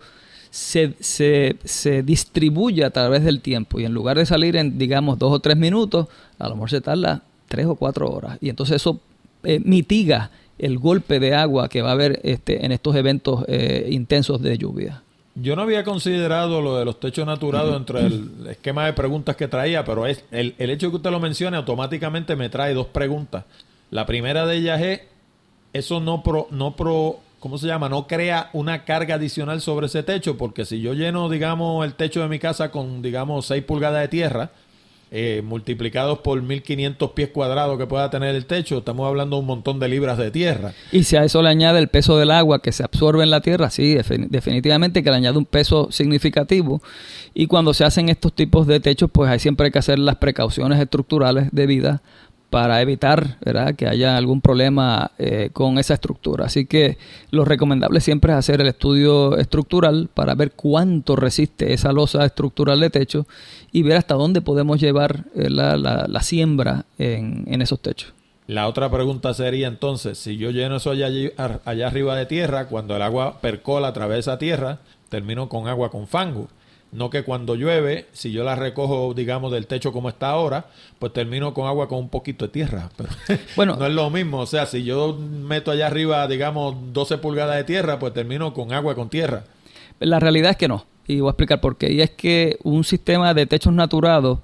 Speaker 2: se, se, distribuye a través del tiempo. Y en lugar de salir en, digamos, dos o tres minutos, a lo mejor se tarda tres o cuatro horas. Y entonces eso eh, mitiga el golpe de agua que va a haber este, en estos eventos eh, intensos de lluvia.
Speaker 1: Yo no había considerado lo de los techos naturados dentro del esquema de preguntas que traía, pero es el, el hecho de que usted lo mencione automáticamente me trae dos preguntas. La primera de ellas es, eso no pro, no pro, ¿cómo se llama? No crea una carga adicional sobre ese techo, porque si yo lleno, digamos, el techo de mi casa con, digamos, 6 pulgadas de tierra, eh, multiplicados por 1500 pies cuadrados que pueda tener el techo, estamos hablando de un montón de libras de tierra.
Speaker 2: Y si a eso le añade el peso del agua que se absorbe en la tierra, sí, definitivamente que le añade un peso significativo. Y cuando se hacen estos tipos de techos, pues hay siempre hay que hacer las precauciones estructurales debidas para evitar que haya algún problema eh, con esa estructura. Así que lo recomendable siempre es hacer el estudio estructural para ver cuánto resiste esa losa estructural de techo y ver hasta dónde podemos llevar la, la, siembra en, en, esos techos.
Speaker 1: La otra pregunta sería entonces, si yo lleno eso allá, allá arriba de tierra, cuando el agua percola a través de esa tierra, termino con agua con fango. No que cuando llueve, si yo la recojo, digamos, del techo como está ahora, pues termino con agua con un poquito de tierra. Pero bueno, no es lo mismo. O sea, si yo meto allá arriba, digamos, 12 pulgadas de tierra, pues termino con agua con tierra.
Speaker 2: La realidad es que no. Y voy a explicar por qué. Y es que un sistema de techos naturados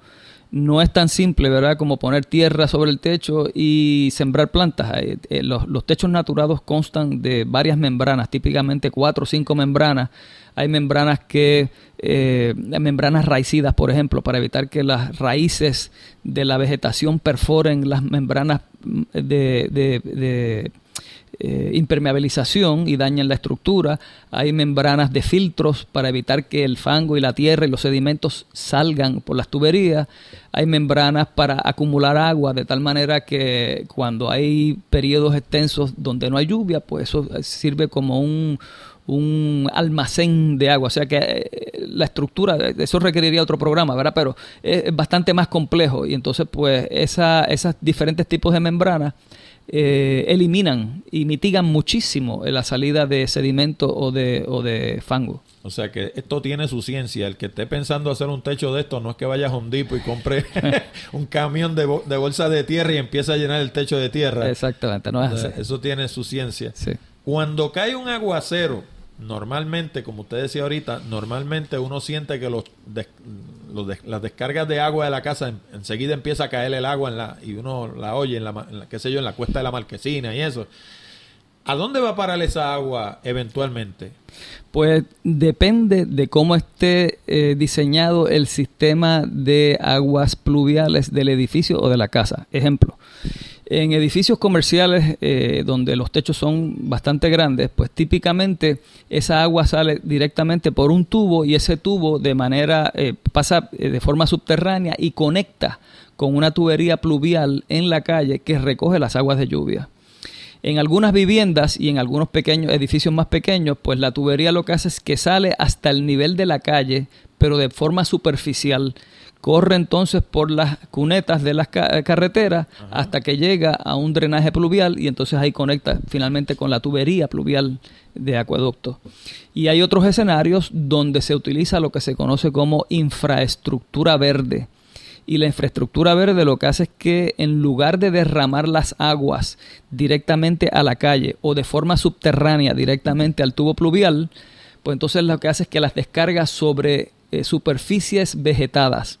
Speaker 2: no es tan simple, ¿verdad?, como poner tierra sobre el techo y sembrar plantas. Eh, eh, los, los, techos naturados constan de varias membranas, típicamente cuatro o cinco membranas. Hay membranas que, eh, membranas raicidas, por ejemplo, para evitar que las raíces de la vegetación perforen las membranas de, de eh, impermeabilización y dañan la estructura. Hay membranas de filtros para evitar que el fango y la tierra y los sedimentos salgan por las tuberías. Hay membranas para acumular agua de tal manera que cuando hay periodos extensos donde no hay lluvia, pues eso sirve como un, un almacén de agua. O sea que eh, la estructura, eso requeriría otro programa, ¿verdad? Pero es, bastante más complejo y entonces pues esa, esos diferentes tipos de membranas eh, eliminan y mitigan muchísimo la salida de sedimento o de, o de fango.
Speaker 1: O sea que esto tiene su ciencia. El que esté pensando hacer un techo de esto no es que vaya a Hondipo y compre un camión de, de, bolsa de tierra y empiece a llenar el techo de tierra.
Speaker 2: Exactamente, no es así.
Speaker 1: Eso tiene su ciencia.
Speaker 2: Sí.
Speaker 1: Cuando cae un aguacero, normalmente, como usted decía ahorita, normalmente uno siente que los, las descargas de agua de la casa enseguida empieza a caer el agua en la, y uno la oye en la, qué sé yo, en la cuesta de la marquesina y eso. ¿A dónde va a parar esa agua eventualmente?
Speaker 2: Pues depende de cómo esté eh, diseñado el sistema de aguas pluviales del edificio o de la casa. Ejemplo, en edificios comerciales eh, donde los techos son bastante grandes, pues típicamente esa agua sale directamente por un tubo y ese tubo de manera eh, pasa eh, de forma subterránea y conecta con una tubería pluvial en la calle que recoge las aguas de lluvia. En algunas viviendas y en algunos pequeños edificios más pequeños, pues la tubería lo que hace es que sale hasta el nivel de la calle, pero de forma superficial corre entonces por las cunetas de las carreteras hasta que llega a un drenaje pluvial y entonces ahí conecta finalmente con la tubería pluvial de acueducto. Y hay otros escenarios donde se utiliza lo que se conoce como infraestructura verde. Y la infraestructura verde lo que hace es que en lugar de derramar las aguas directamente a la calle o de forma subterránea directamente al tubo pluvial, pues entonces lo que hace es que las descarga sobre eh, superficies vegetadas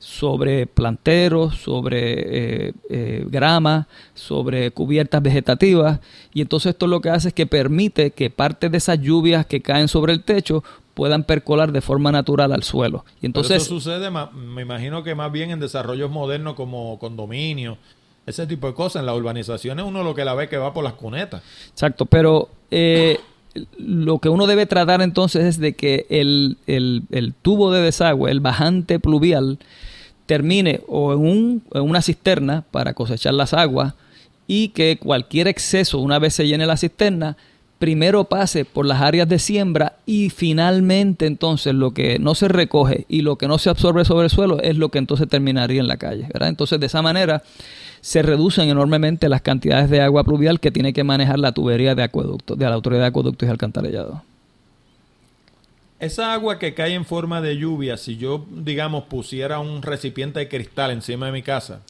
Speaker 2: sobre planteros, sobre eh, eh, grama, sobre cubiertas vegetativas. Y entonces esto lo que hace es que permite que parte de esas lluvias que caen sobre el techo puedan percolar de forma natural al suelo. Y entonces,
Speaker 1: eso sucede, me imagino que más bien en desarrollos modernos como condominios, ese tipo de cosas. En las urbanizaciones uno lo que la ve que va por las cunetas.
Speaker 2: Exacto, pero eh, lo que uno debe tratar entonces es de que el, el tubo de desagüe, el bajante pluvial, termine o en, una cisterna para cosechar las aguas y que cualquier exceso, una vez se llene la cisterna, primero pase por las áreas de siembra y finalmente entonces lo que no se recoge y lo que no se absorbe sobre el suelo es lo que entonces terminaría en la calle. Entonces de esa manera se reducen enormemente las cantidades de agua pluvial que tiene que manejar la tubería de acueducto, de la autoridad de acueductos y alcantarillado.
Speaker 1: Esa agua que cae en forma de lluvia, si yo, digamos, pusiera un recipiente de cristal encima de mi casa,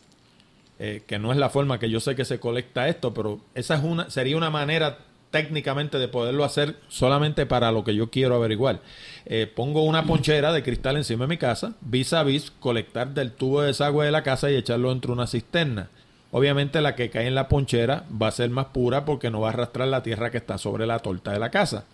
Speaker 1: eh, que no es la forma que yo sé que se colecta esto, pero esa es una, sería una manera técnicamente de poderlo hacer solamente para lo que yo quiero averiguar. Eh, pongo una ponchera de cristal encima de mi casa, vis a vis, colectar del tubo de desagüe de la casa y echarlo dentro de una cisterna. Obviamente la que cae en la ponchera va a ser más pura porque no va a arrastrar la tierra que está sobre la torta de la casa.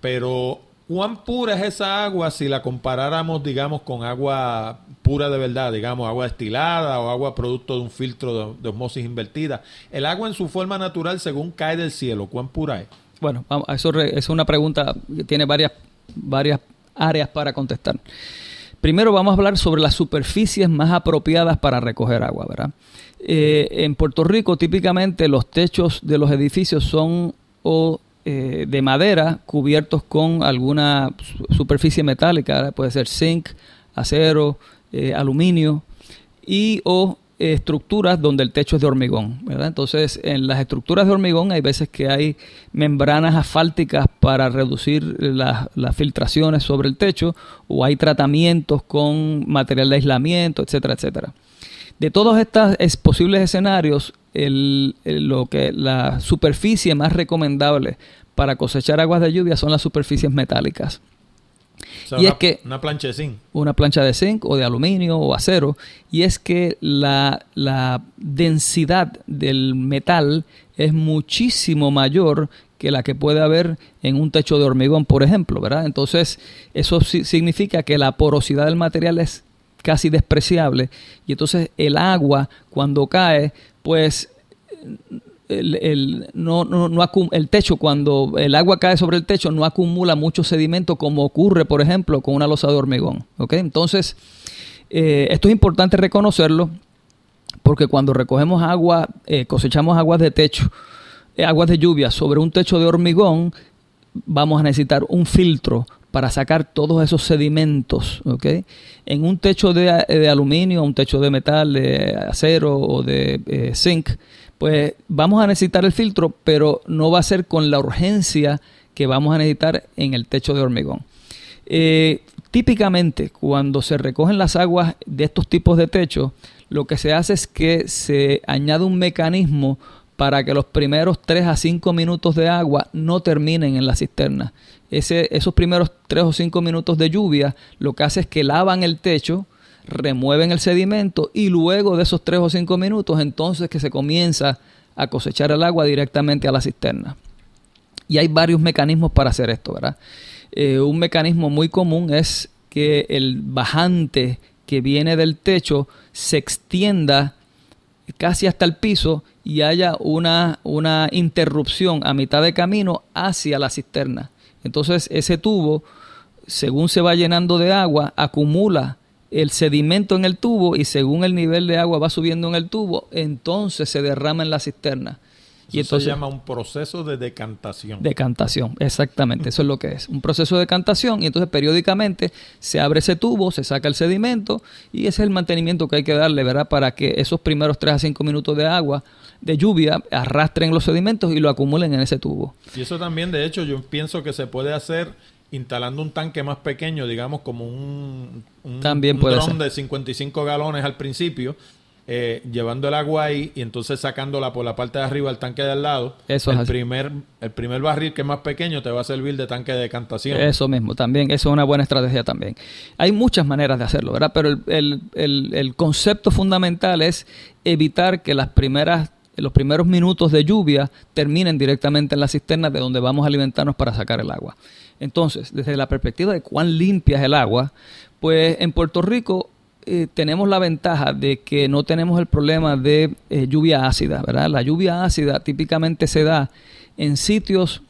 Speaker 1: Pero ¿Cuán pura es esa agua si la comparáramos, digamos, con agua pura de verdad, digamos, agua destilada o agua producto de un filtro de, osmosis invertida? El agua en su forma natural, según cae del cielo, ¿cuán pura es?
Speaker 2: Bueno, eso es una pregunta que tiene varias, varias áreas para contestar. Primero vamos a hablar sobre las superficies más apropiadas para recoger agua, ¿verdad? Eh, en Puerto Rico típicamente los techos de los edificios son o eh, de madera cubiertos con alguna superficie metálica, puede ser zinc, acero, eh, aluminio y o estructuras donde el techo es de hormigón. Entonces, en las estructuras de hormigón hay veces que hay membranas asfálticas para reducir las filtraciones sobre el techo o hay tratamientos con material de aislamiento, etcétera, etcétera. De todos estos posibles escenarios, lo que la superficie más recomendable para cosechar aguas de lluvia son las superficies metálicas.
Speaker 1: y es que una plancha de zinc.
Speaker 2: Una plancha de zinc o de aluminio o acero. Y es que la, la densidad del metal es muchísimo mayor que la que puede haber en un techo de hormigón, por ejemplo, ¿verdad? Entonces, eso significa que la porosidad del material es casi despreciable y entonces el agua cuando cae, pues el, no, no, no el techo, cuando el agua cae sobre el techo, no acumula mucho sedimento como ocurre, por ejemplo, con una losa de hormigón. Entonces, eh, esto es importante reconocerlo porque cuando recogemos agua, eh, cosechamos aguas de techo, eh, aguas de lluvia sobre un techo de hormigón, vamos a necesitar un filtro para sacar todos esos sedimentos. ¿ok? En un techo de, aluminio, un techo de metal, de acero o de eh, zinc, pues vamos a necesitar el filtro, pero no va a ser con la urgencia que vamos a necesitar en el techo de hormigón. Eh, típicamente, cuando se recogen las aguas de estos tipos de techos, lo que se hace es que se añade un mecanismo para que los primeros 3 a 5 minutos de agua no terminen en la cisterna. Ese, esos primeros 3 o 5 minutos de lluvia lo que hace es que lavan el techo, remueven el sedimento y luego de esos 3 o 5 minutos entonces que se comienza a cosechar el agua directamente a la cisterna. Y hay varios mecanismos para hacer esto, ¿verdad? Eh, un mecanismo muy común es que el bajante que viene del techo se extienda casi hasta el piso y haya una, una interrupción a mitad de camino hacia la cisterna. Entonces ese tubo, según se va llenando de agua, acumula el sedimento en el tubo y según el nivel de agua va subiendo en el tubo, entonces se derrama en la cisterna.
Speaker 1: Y esto se llama un proceso de decantación.
Speaker 2: Decantación, exactamente, eso es lo que es. Un proceso de decantación y entonces periódicamente se abre ese tubo, se saca el sedimento y ese es el mantenimiento que hay que darle, ¿verdad? Para que esos primeros 3 a 5 minutos de agua de lluvia arrastren los sedimentos y lo acumulen en ese tubo.
Speaker 1: Y eso también, de hecho, yo pienso que se puede hacer instalando un tanque más pequeño, digamos como un, un,
Speaker 2: también puede
Speaker 1: dron de 55 galones al principio, eh, llevando el agua ahí y entonces sacándola por la parte de arriba del tanque de al lado.
Speaker 2: Eso
Speaker 1: el
Speaker 2: es así.
Speaker 1: primer El primer barril que es más pequeño te va a servir de tanque de decantación.
Speaker 2: Eso mismo, también, eso es una buena estrategia también. Hay muchas maneras de hacerlo, ¿verdad? Pero el, el, el, el concepto fundamental es evitar que las primeras los primeros minutos de lluvia terminen directamente en la cisterna de donde vamos a alimentarnos para sacar el agua. Entonces, desde la perspectiva de cuán limpia es el agua, pues en Puerto Rico eh, tenemos la ventaja de que no tenemos el problema de eh, lluvia ácida, ¿verdad? La lluvia ácida típicamente se da en sitios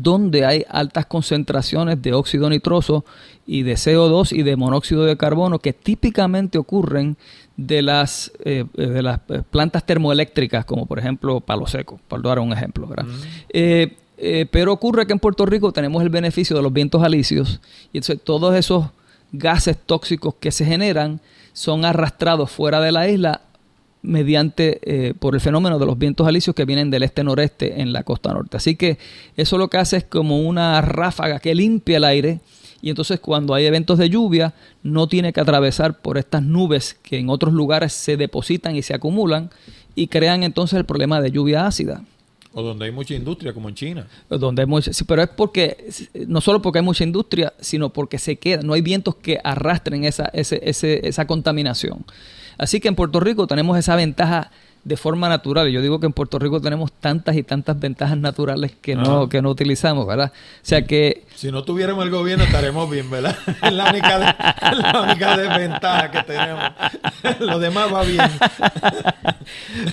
Speaker 2: donde hay altas concentraciones de óxido nitroso y de CO2 y de monóxido de carbono que típicamente ocurren de las, eh, de las plantas termoeléctricas, como por ejemplo Palo Seco, por dar un ejemplo. ¿verdad? Mm. Eh, eh, pero ocurre que en Puerto Rico tenemos el beneficio de los vientos alisios y entonces todos esos gases tóxicos que se generan son arrastrados fuera de la isla mediante eh, por el fenómeno de los vientos alisios que vienen del este-noreste en la costa norte. Así que eso lo que hace es como una ráfaga que limpia el aire y entonces cuando hay eventos de lluvia no tiene que atravesar por estas nubes que en otros lugares se depositan y se acumulan y crean entonces el problema de lluvia ácida.
Speaker 1: O donde hay mucha industria, como en China.
Speaker 2: Donde hay mucha, sí, pero es porque, no solo porque hay mucha industria, sino porque se queda, no hay vientos que arrastren esa, ese, ese, esa contaminación. Así que en Puerto Rico tenemos esa ventaja de forma natural. Yo digo que en Puerto Rico tenemos tantas y tantas ventajas naturales que no, que no utilizamos, ¿verdad? O sea que...
Speaker 1: Si no tuviéramos el gobierno estaremos bien, ¿verdad? Es la única, de, la única desventaja que tenemos. lo demás va bien.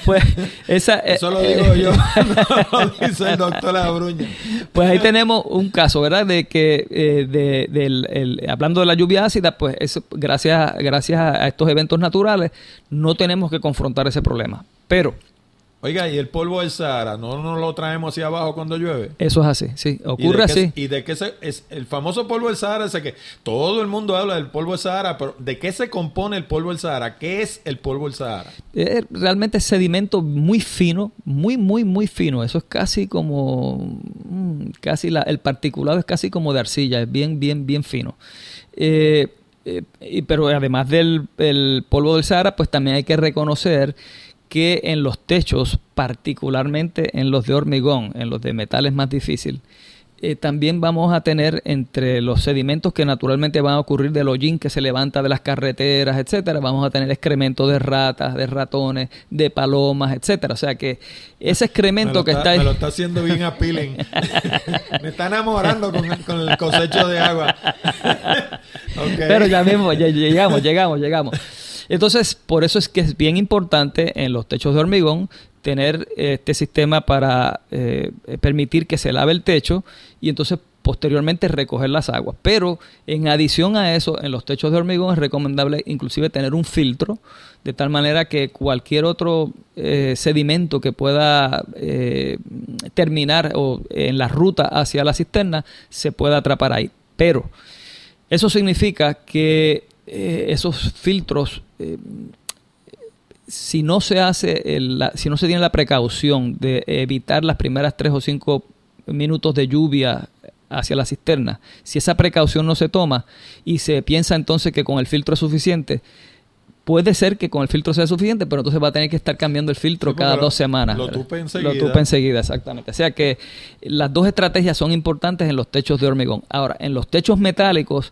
Speaker 2: Pues esa...
Speaker 1: Eso lo digo yo, no lo dice el doctor Abruña.
Speaker 2: Pues ahí tenemos un caso, ¿verdad? De que, eh, de, el, hablando de la lluvia ácida, pues eso, gracias, gracias a estos eventos naturales, no tenemos que confrontar ese problema. Pero.
Speaker 1: Oiga, ¿y el polvo del Sahara no nos lo traemos hacia abajo cuando llueve?
Speaker 2: Eso es así, sí. Ocurre
Speaker 1: ¿Y
Speaker 2: así.
Speaker 1: ¿Y de qué se, es el famoso polvo del Sahara? Ese que todo el mundo habla del polvo del Sahara, pero ¿de qué se compone el polvo del Sahara? ¿Qué es el polvo del Sahara?
Speaker 2: Es realmente sedimento muy fino, muy, muy, muy fino. Eso es casi como. Casi la, el particulado es casi como de arcilla, es bien, bien, bien fino. Eh, eh, pero además del el polvo del Sahara, pues también hay que reconocer que en los techos, particularmente en los de hormigón, en los de metal es más difícil, eh, también vamos a tener entre los sedimentos que naturalmente van a ocurrir del hollín que se levanta de las carreteras, etcétera, vamos a tener excremento de ratas, de ratones, de palomas, etcétera. O sea que ese excremento que
Speaker 1: está,
Speaker 2: está ahí.
Speaker 1: Me lo está haciendo bien appealing. me está enamorando con el, con el cosecho de agua.
Speaker 2: okay. Pero ya mismo, ya llegamos, llegamos, llegamos. Entonces, por eso es que es bien importante en los techos de hormigón tener este sistema para eh, permitir que se lave el techo y entonces posteriormente recoger las aguas. Pero en adición a eso, en los techos de hormigón es recomendable inclusive tener un filtro de tal manera que cualquier otro eh, sedimento que pueda eh, terminar o en la ruta hacia la cisterna se pueda atrapar ahí. Pero eso significa que esos filtros, eh, si no se hace, si no se tiene la precaución de evitar las primeras tres o cinco minutos de lluvia hacia la cisterna, si esa precaución no se toma y se piensa entonces que con el filtro es suficiente, puede ser que con el filtro sea suficiente, pero entonces va a tener que estar cambiando el filtro cada dos semanas.
Speaker 1: Lo tupe enseguida.
Speaker 2: Lo tupe enseguida, exactamente. O sea que las dos estrategias son importantes en los techos de hormigón. Ahora, en los techos metálicos,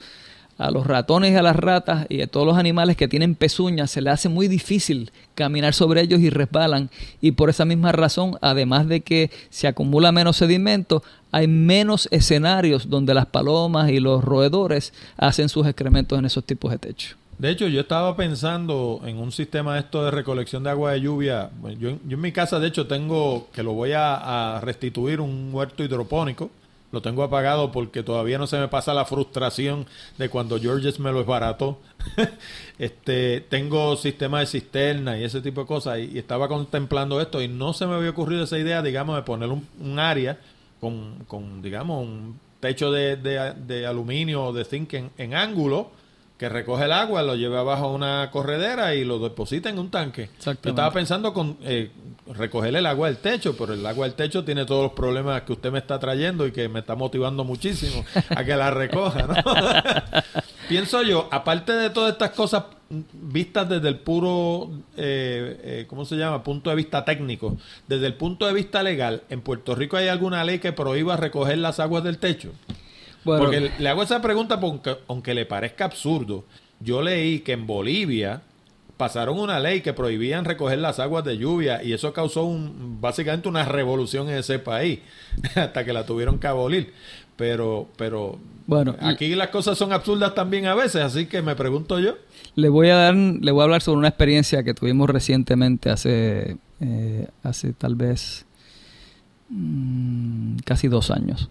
Speaker 2: a los ratones y a las ratas y a todos los animales que tienen pezuñas se les hace muy difícil caminar sobre ellos y resbalan y por esa misma razón, además de que se acumula menos sedimento, hay menos escenarios donde las palomas y los roedores hacen sus excrementos en esos tipos de techos.
Speaker 1: De hecho, yo estaba pensando en un sistema esto de recolección de agua de lluvia. Yo, en mi casa, de hecho, tengo que lo voy a, restituir un huerto hidropónico. Lo tengo apagado porque todavía no se me pasa la frustración de cuando Georges me lo esbarató. este, tengo sistema de cisterna y ese tipo de cosas y, estaba contemplando esto y no se me había ocurrido esa idea, digamos, de poner un, área con, con, digamos, un techo de, de, aluminio o de zinc en ángulo que recoge el agua, lo lleve abajo a una corredera y lo deposita en un tanque. Yo estaba pensando con eh, recoger el agua del techo, pero el agua del techo tiene todos los problemas que usted me está trayendo y que me está motivando muchísimo a que la recoja. ¿no? Pienso yo, aparte de todas estas cosas vistas desde el puro, eh, eh, ¿cómo se llama? Punto de vista técnico, desde el punto de vista legal, ¿en Puerto Rico hay alguna ley que prohíba recoger las aguas del techo? Porque le hago esa pregunta porque, aunque le parezca absurdo, yo leí que en Bolivia pasaron una ley que prohibían recoger las aguas de lluvia y eso causó un, básicamente una revolución en ese país hasta que la tuvieron que abolir. Pero, pero bueno, aquí las cosas son absurdas también a veces, así que me pregunto yo.
Speaker 2: Le voy a dar, le voy a hablar sobre una experiencia que tuvimos recientemente hace, eh, hace tal vez mm, casi dos años.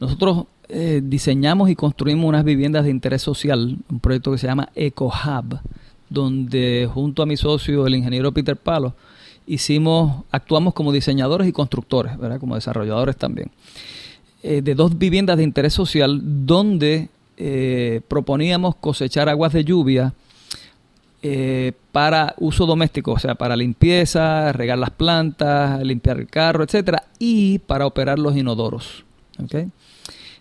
Speaker 2: Nosotros eh, diseñamos y construimos unas viviendas de interés social, un proyecto que se llama EcoHub, donde junto a mi socio, el ingeniero Peter Palo, hicimos, actuamos como diseñadores y constructores, ¿verdad? como desarrolladores también, eh, de dos viviendas de interés social donde eh, proponíamos cosechar aguas de lluvia para uso doméstico, o sea, para limpieza, regar las plantas, limpiar el carro, etcétera, y para operar los inodoros. ¿okay?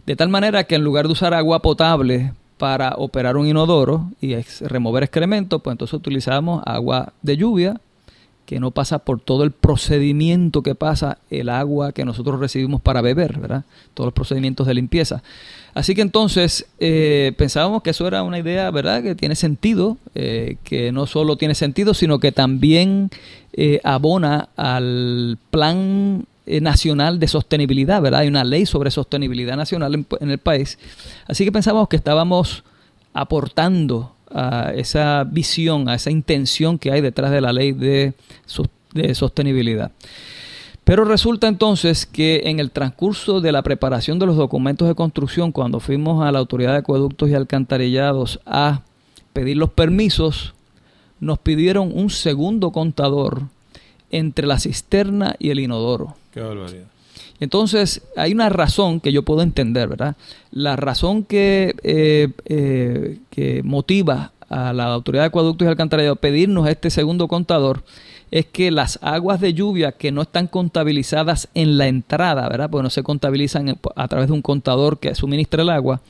Speaker 2: De tal manera que en lugar de usar agua potable para operar un inodoro y remover excremento, pues entonces utilizamos agua de lluvia que no pasa por todo el procedimiento que pasa el agua que nosotros recibimos para beber, ¿verdad? Todos los procedimientos de limpieza. Así que entonces eh, pensábamos que eso era una idea, ¿verdad? Que tiene sentido, eh, que no solo tiene sentido, sino que también eh, abona al plan nacional de sostenibilidad, ¿verdad? Hay una ley sobre sostenibilidad nacional en, el país. Así que pensamos que estábamos aportando a esa visión, a esa intención que hay detrás de la ley de, de sostenibilidad. Pero resulta entonces que en el transcurso de la preparación de los documentos de construcción, cuando fuimos a la Autoridad de Acueductos y Alcantarillados a pedir los permisos, nos pidieron un segundo contador entre la cisterna y el inodoro.
Speaker 1: Qué barbaridad.
Speaker 2: Entonces, hay una razón que yo puedo entender, ¿verdad? La razón que, eh, eh, que motiva a la Autoridad de Acueductos y Alcantarillado a pedirnos este segundo contador es que las aguas de lluvia que no están contabilizadas en la entrada, ¿verdad? Porque no se contabilizan a través de un contador que suministra el agua,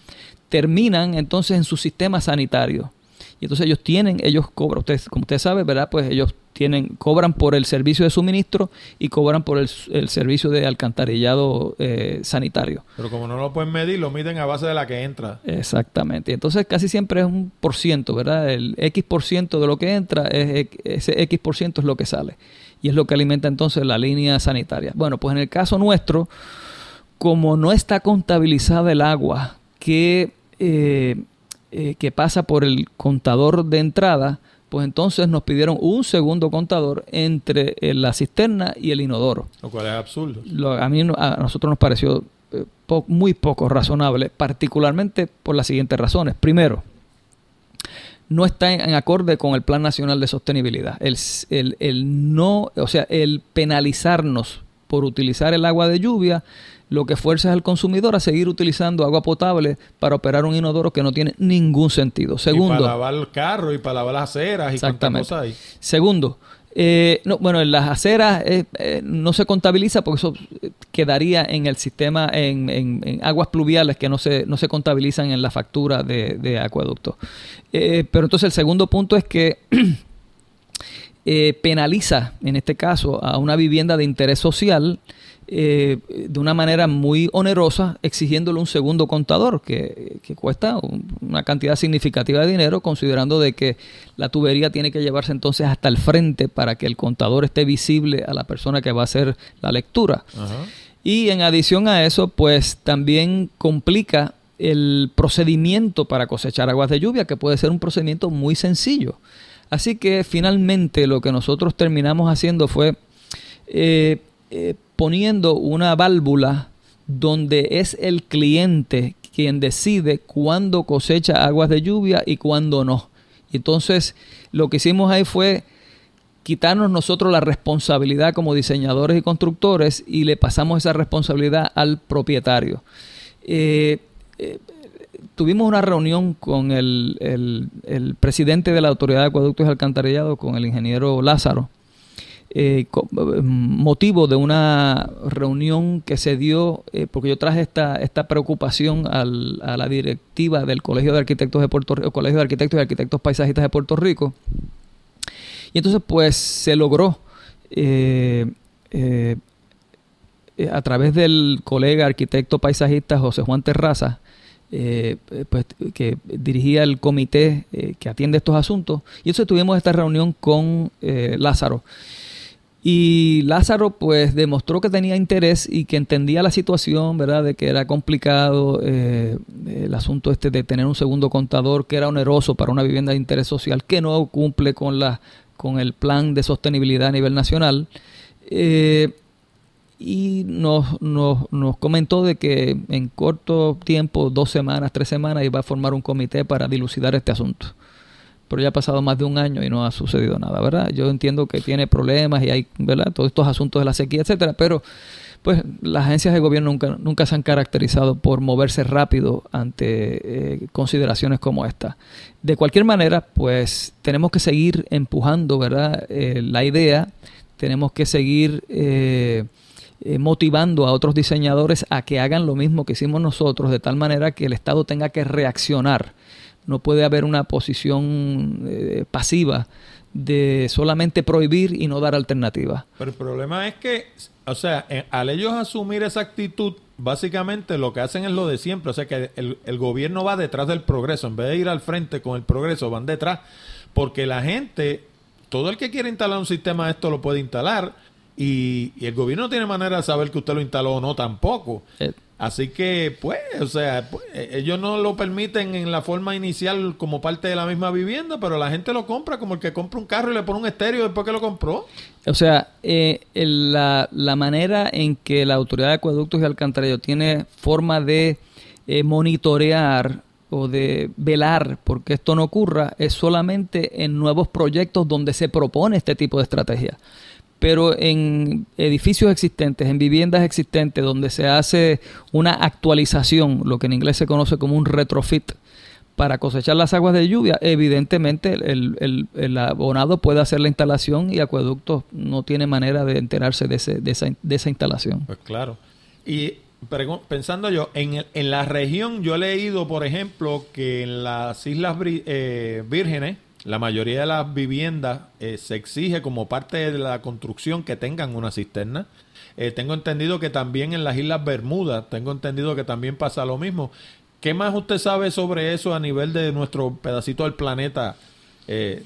Speaker 2: terminan entonces en su sistema sanitario. Y entonces ellos tienen, ellos cobran, ustedes, como usted sabe, ¿verdad? Pues ellos tienen, cobran por el servicio de suministro y cobran por el, servicio de alcantarillado eh, sanitario.
Speaker 1: Pero como no lo pueden medir, lo miden a base de la que entra.
Speaker 2: Exactamente. Entonces casi siempre es un por ciento, ¿verdad? El X por ciento de lo que entra, es, ese X por ciento es lo que sale. Y es lo que alimenta entonces la línea sanitaria. Bueno, pues en el caso nuestro, como no está contabilizada el agua que eh, eh, que pasa por el contador de entrada, pues entonces nos pidieron un segundo contador entre eh, la cisterna y el inodoro.
Speaker 1: Lo cual es absurdo.
Speaker 2: a mí a nosotros nos pareció eh, muy poco razonable, particularmente por las siguientes razones. Primero, no está en, acorde con el Plan Nacional de Sostenibilidad. El, el, el, no, o sea, el penalizarnos por utilizar el agua de lluvia, lo que fuerza es al consumidor a seguir utilizando agua potable para operar un inodoro que no tiene ningún sentido. Segundo, y
Speaker 1: para lavar el carro y para lavar las aceras y exactamente. cosas ahí.
Speaker 2: Segundo, eh, no, bueno, en las aceras eh, eh, no se contabiliza porque eso quedaría en el sistema, en, aguas pluviales que no se, no se contabilizan en la factura de, de acueducto. pero entonces el segundo punto es que penaliza, en este caso, a una vivienda de interés social eh, de una manera muy onerosa, exigiéndole un segundo contador que, cuesta una cantidad significativa de dinero, considerando de que la tubería tiene que llevarse entonces hasta el frente para que el contador esté visible a la persona que va a hacer la lectura. Y en adición a eso, pues también complica el procedimiento para cosechar aguas de lluvia, que puede ser un procedimiento muy sencillo. Así que finalmente lo que nosotros terminamos haciendo fue eh, eh, poniendo una válvula donde es el cliente quien decide cuándo cosecha aguas de lluvia y cuándo no. Entonces, lo que hicimos ahí fue quitarnos nosotros la responsabilidad como diseñadores y constructores y le pasamos esa responsabilidad al propietario. Eh, eh, tuvimos una reunión con el, el, presidente de la Autoridad de Acueductos y Alcantarillado, con el ingeniero Lázaro, eh, eh, motivo de una reunión que se dio, eh, porque yo traje esta, esta preocupación a la directiva del Colegio de Arquitectos de Puerto Rico, Colegio de Arquitectos y Arquitectos Paisajistas de Puerto Rico. Y entonces pues se logró a través del colega arquitecto paisajista José Juan Terraza, pues, que dirigía el comité que atiende estos asuntos. Y entonces tuvimos esta reunión con Lázaro. Y Lázaro pues demostró que tenía interés y que entendía la situación, ¿verdad? De que era complicado eh, el asunto este de tener un segundo contador que era oneroso para una vivienda de interés social que no cumple con, la, con el plan de sostenibilidad a nivel nacional. Eh, y nos, nos, nos comentó de que en corto tiempo, dos semanas, tres semanas, iba a formar un comité para dilucidar este asunto pero ya ha pasado más de un año y no ha sucedido nada, ¿verdad? Yo entiendo que tiene problemas y hay, ¿verdad? Todos estos asuntos de la sequía, etcétera, pero pues las agencias de gobierno nunca, nunca se han caracterizado por moverse rápido ante eh, consideraciones como esta. De cualquier manera, pues tenemos que seguir empujando, ¿verdad? Eh, la idea, tenemos que seguir eh, motivando a otros diseñadores a que hagan lo mismo que hicimos nosotros, de tal manera que el Estado tenga que reaccionar no puede haber una posición eh, pasiva de solamente prohibir y no dar alternativas.
Speaker 1: Pero el problema es que, o sea, al ellos asumir esa actitud, básicamente lo que hacen es lo de siempre. O sea, que el, el gobierno va detrás del progreso. En vez de ir al frente con el progreso, van detrás. Porque la gente, todo el que quiere instalar un sistema de esto lo puede instalar. Y, el gobierno no tiene manera de saber que usted lo instaló o no tampoco. Eh, Así que, pues, o sea, pues, eh, ellos no lo permiten en la forma inicial como parte de la misma vivienda, pero la gente lo compra como el que compra un carro y le pone un estéreo después que lo compró.
Speaker 2: O sea, eh, la, la, manera en que la Autoridad de Acueductos y Alcantarillado tiene forma de eh, monitorear o de velar porque esto no ocurra es solamente en nuevos proyectos donde se propone este tipo de estrategia pero en edificios existentes, en viviendas existentes, donde se hace una actualización, lo que en inglés se conoce como un retrofit, para cosechar las aguas de lluvia, evidentemente el, el, abonado puede hacer la instalación y acueductos no tiene manera de enterarse de, ese, de, esa, de esa instalación.
Speaker 1: Pues claro. Y pensando yo, en, en la región yo he leído, por ejemplo, que en las Islas eh, Vírgenes, la mayoría de las viviendas eh, se exige como parte de la construcción que tengan una cisterna. Eh, tengo entendido que también en las Islas Bermudas, tengo entendido que también pasa lo mismo. ¿Qué más usted sabe sobre eso a nivel de nuestro pedacito del planeta? Eh,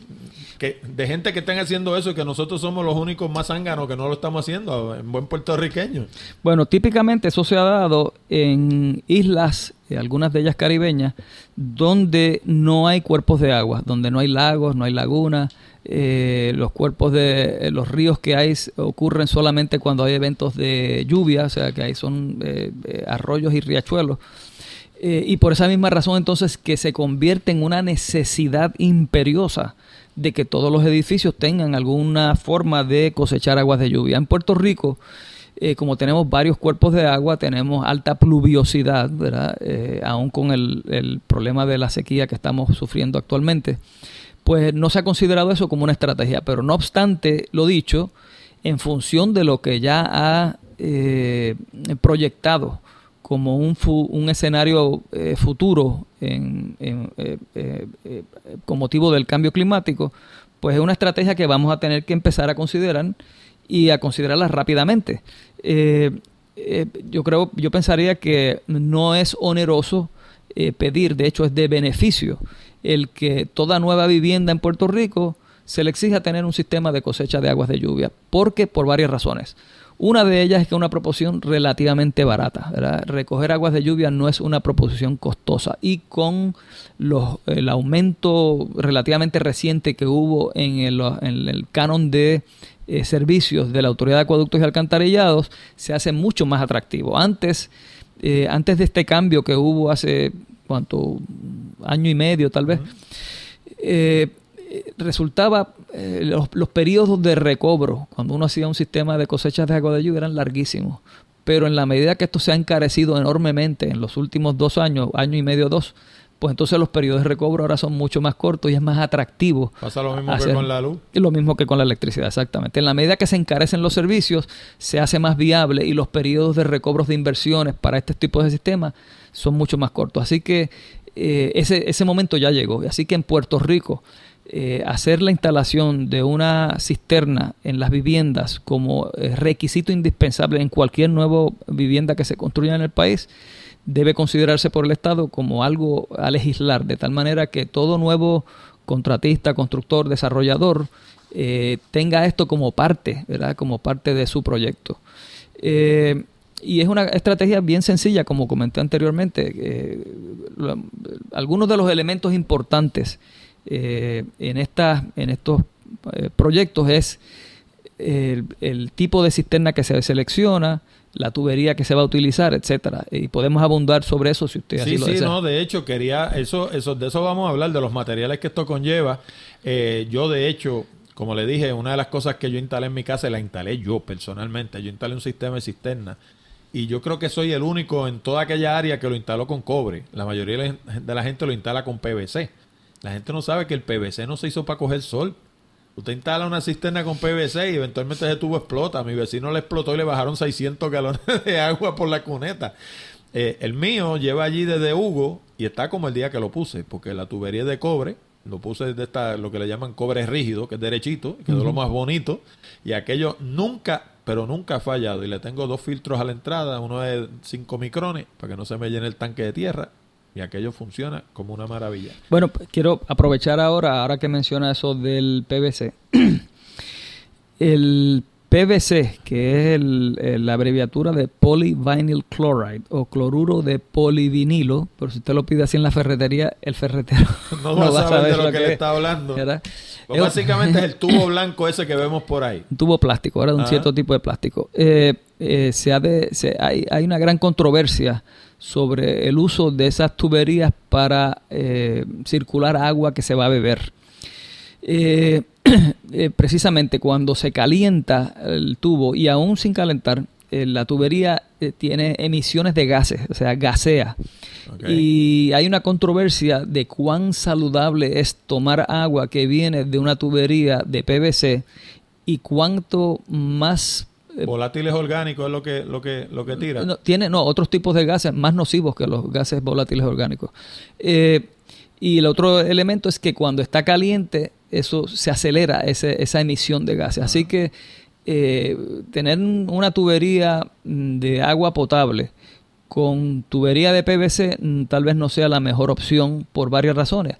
Speaker 1: que, de gente que estén haciendo eso y que nosotros somos los únicos más zánganos que no lo estamos haciendo en buen puertorriqueño.
Speaker 2: Bueno, típicamente eso se ha dado en islas, eh, algunas de ellas caribeñas, donde no hay cuerpos de agua, donde no hay lagos, no hay lagunas. Eh, los cuerpos de los ríos que hay ocurren solamente cuando hay eventos de lluvia, o sea que hay son arroyos y riachuelos. Y por esa misma razón entonces que se convierte en una necesidad imperiosa de que todos los edificios tengan alguna forma de cosechar aguas de lluvia. En Puerto Rico, eh, como tenemos varios cuerpos de agua, tenemos alta pluviosidad, ¿verdad? Eh, aún con el, el, problema de la sequía que estamos sufriendo actualmente, pues no se ha considerado eso como una estrategia. Pero no obstante, lo dicho, en función de lo que ya ha eh, proyectado como un, un escenario futuro en, con motivo del cambio climático, pues es una estrategia que vamos a tener que empezar a considerar y a considerarlas rápidamente. Eh, eh, yo creo, yo pensaría que no es oneroso eh, pedir, de hecho es de beneficio, el que toda nueva vivienda en Puerto Rico se le exija tener un sistema de cosecha de aguas de lluvia, porque por varias razones. Una de ellas es que es una proposición relativamente barata. Recoger aguas de lluvia no es una proposición costosa y con los, el aumento relativamente reciente que hubo en el, en el canon de eh, servicios de la Autoridad de Acueductos y Alcantarillados se hace mucho más atractivo. Antes, eh, antes de este cambio que hubo hace, ¿cuánto? Año y medio tal vez, eh, resultaba, los, los, periodos de recobro, cuando uno hacía un sistema de cosechas de agua de lluvia, eran larguísimos. Pero en la medida que esto se ha encarecido enormemente en los últimos dos años, año y medio, dos, pues entonces los periodos de recobro ahora son mucho más cortos y es más atractivo.
Speaker 1: Pasa lo mismo que con la luz.
Speaker 2: Y lo mismo que con la electricidad, exactamente. En la medida que se encarecen los servicios, se hace más viable y los periodos de recobros de inversiones para este tipo de sistemas son mucho más cortos. Así que eh, ese, ese momento ya llegó. Así que en Puerto Rico, eh, hacer la instalación de una cisterna en las viviendas como eh, requisito indispensable en cualquier nueva vivienda que se construya en el país, debe considerarse por el Estado como algo a legislar, de tal manera que todo nuevo contratista, constructor, desarrollador eh, tenga esto como parte, ¿verdad? Como parte de su proyecto. Eh, y es una estrategia bien sencilla, como comenté anteriormente. Algunos de los elementos importantes en, esta, en estos proyectos es el, tipo de cisterna que se selecciona, la tubería que se va a utilizar, etcétera. Y podemos abundar sobre eso si usted
Speaker 1: así
Speaker 2: lo
Speaker 1: desea. Sí, no, de hecho, quería, eso, eso, de eso vamos a hablar, de los materiales que esto conlleva. Eh, yo, de hecho, como le dije, una de las cosas que yo instalé en mi casa, la instalé yo personalmente. Yo instalé un sistema de cisterna. Y yo creo que soy el único en toda aquella área que lo instaló con cobre. La mayoría de la gente lo instala con PVC. La gente no sabe que el PVC no se hizo para coger sol. Usted instala una cisterna con PVC y eventualmente ese tubo explota. mi vecino le explotó y le bajaron 600 galones de agua por la cuneta. Eh, el mío lleva allí desde Hugo y está como el día que lo puse, porque la tubería es de cobre. Lo puse de esta, lo que le llaman cobre rígido, que es derechito, que es lo más bonito. Y aquello nunca, pero nunca ha fallado. Y le tengo dos filtros a la entrada, uno de 5 micrones, para que no se me llene el tanque de tierra, y aquello funciona como una maravilla.
Speaker 2: Bueno, quiero aprovechar ahora, ahora que menciona eso del PVC. el PVC, que es la abreviatura de polyvinyl chloride o cloruro de polivinilo, pero si usted lo pide así en la ferretería, el ferretero
Speaker 1: no, va a saber de lo, que, le está hablando. Pues básicamente es el tubo blanco ese que vemos por ahí.
Speaker 2: Un tubo plástico, ahora de un cierto tipo de plástico. Eh, eh, se ha de, se, hay, hay una gran controversia sobre el uso de esas tuberías para eh, circular agua que se va a beber. Eh, eh, precisamente cuando se calienta el tubo y aún sin calentar, la tubería tiene emisiones de gases, o sea, gasea. Y hay una controversia de cuán saludable es tomar agua que viene de una tubería de PVC y cuánto más
Speaker 1: volátiles orgánicos es lo que lo que lo que tira.
Speaker 2: No, tiene no otros tipos de gases más nocivos que los gases volátiles orgánicos. Eh, y el otro elemento es que cuando está caliente eso se acelera ese, esa emisión de gases. Así que eh, tener una tubería de agua potable con tubería de PVC mm, tal vez no sea la mejor opción por varias razones.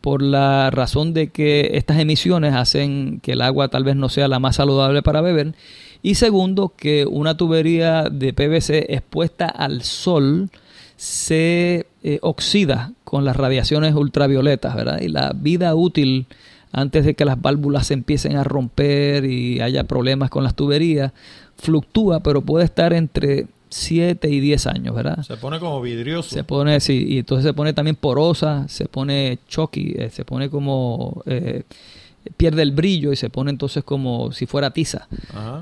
Speaker 2: Por la razón de que estas emisiones hacen que el agua tal vez no sea la más saludable para beber y segundo, que una tubería de PVC expuesta al sol se eh, oxida con las radiaciones ultravioletas, ¿verdad? Y la vida útil antes de que las válvulas se empiecen a romper y haya problemas con las tuberías, fluctúa, pero puede estar entre 7 y 10 años, ¿verdad?
Speaker 1: Se pone como vidrioso.
Speaker 2: Se pone, sí, y entonces se pone también porosa, se pone choky, eh, se pone como... Eh, pierde el brillo y se pone entonces como si fuera tiza.